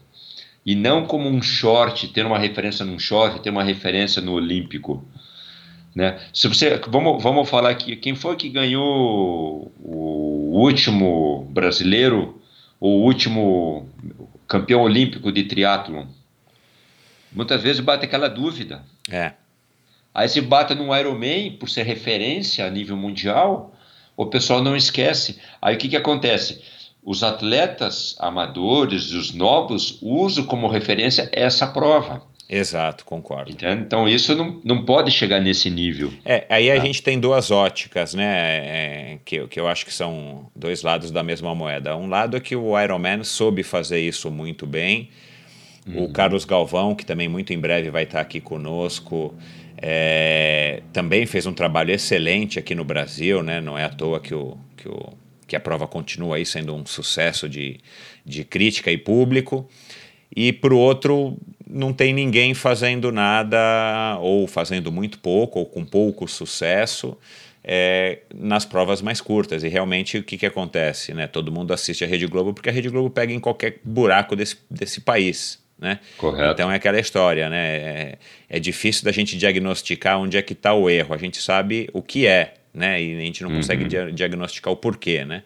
e não como um short, ter uma referência num short, ter uma referência no Olímpico. Né? Se você, vamos, vamos falar aqui, quem foi que ganhou o último brasileiro, o último campeão olímpico de triatlon? Muitas vezes bate aquela dúvida. É. Aí se bate num Ironman, por ser referência a nível mundial, o pessoal não esquece. Aí o que, que acontece? os atletas amadores, os novos, usam como referência essa prova. Exato, concordo. Entende? Então isso não, não pode chegar nesse nível. É, aí a tá? gente tem duas óticas, né? É, que, que eu acho que são dois lados da mesma moeda. Um lado é que o Ironman soube fazer isso muito bem. Uhum. O Carlos Galvão, que também muito em breve vai estar aqui conosco, é, também fez um trabalho excelente aqui no Brasil, né? Não é à toa que o, que o que a prova continua aí sendo um sucesso de, de crítica e público. E para o outro, não tem ninguém fazendo nada, ou fazendo muito pouco, ou com pouco sucesso, é, nas provas mais curtas. E realmente o que, que acontece? Né? Todo mundo assiste a Rede Globo porque a Rede Globo pega em qualquer buraco desse, desse país. Né? Correto. Então é aquela história, né? É, é difícil da gente diagnosticar onde é que está o erro. A gente sabe o que é, né? E a gente não uhum. consegue dia diagnosticar o porquê, né?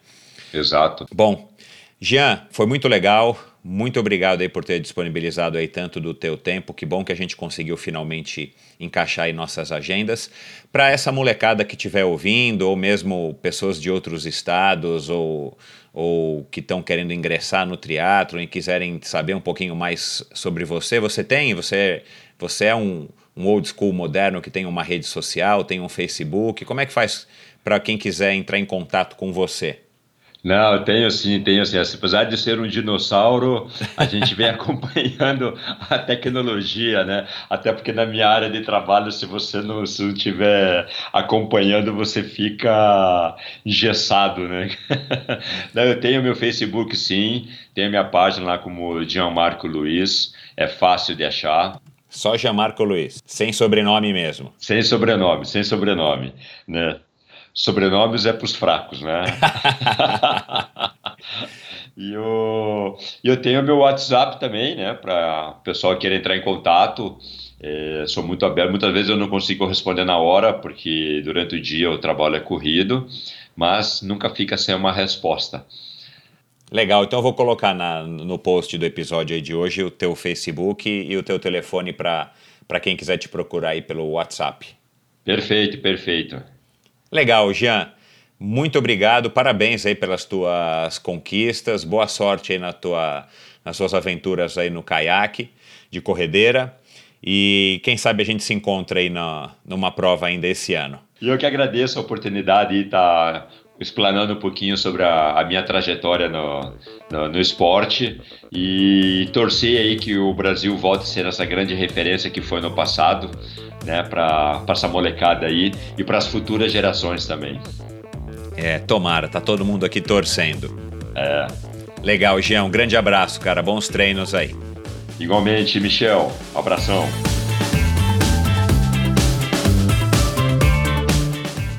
Exato. Bom, Jean, foi muito legal. Muito obrigado aí por ter disponibilizado aí tanto do teu tempo. Que bom que a gente conseguiu finalmente encaixar em nossas agendas. Para essa molecada que estiver ouvindo, ou mesmo pessoas de outros estados, ou, ou que estão querendo ingressar no teatro e quiserem saber um pouquinho mais sobre você, você tem? Você, você é um, um old school moderno que tem uma rede social, tem um Facebook? Como é que faz para quem quiser entrar em contato com você? Não, eu tenho sim, tenho sim. Apesar de ser um dinossauro, a gente vem *laughs* acompanhando a tecnologia, né? Até porque na minha área de trabalho, se você não estiver acompanhando, você fica engessado, né? *laughs* Não, eu tenho meu Facebook sim, tenho minha página lá como Gianmarco Luiz, é fácil de achar. Só Gianmarco Luiz, sem sobrenome mesmo. Sem sobrenome, sem sobrenome, né? Sobrenomes é para os fracos, né? *laughs* e eu, eu tenho meu WhatsApp também, né? Para o pessoal que queira entrar em contato. É, sou muito aberto. Muitas vezes eu não consigo responder na hora, porque durante o dia o trabalho é corrido, mas nunca fica sem uma resposta. Legal, então eu vou colocar na, no post do episódio de hoje o teu Facebook e o teu telefone para quem quiser te procurar aí pelo WhatsApp. Perfeito, perfeito. Legal, Jean. Muito obrigado, parabéns aí pelas tuas conquistas, boa sorte aí na tua, nas suas aventuras aí no caiaque de corredeira e quem sabe a gente se encontra aí na, numa prova ainda esse ano. E eu que agradeço a oportunidade de estar explanando um pouquinho sobre a, a minha trajetória no, no, no, esporte e torcer aí que o Brasil volte a ser essa grande referência que foi no passado, né, para essa molecada aí e para as futuras gerações também. É, tomara, tá todo mundo aqui torcendo. É. Legal, Jean, um grande abraço, cara, bons treinos aí. Igualmente, Michel, abração.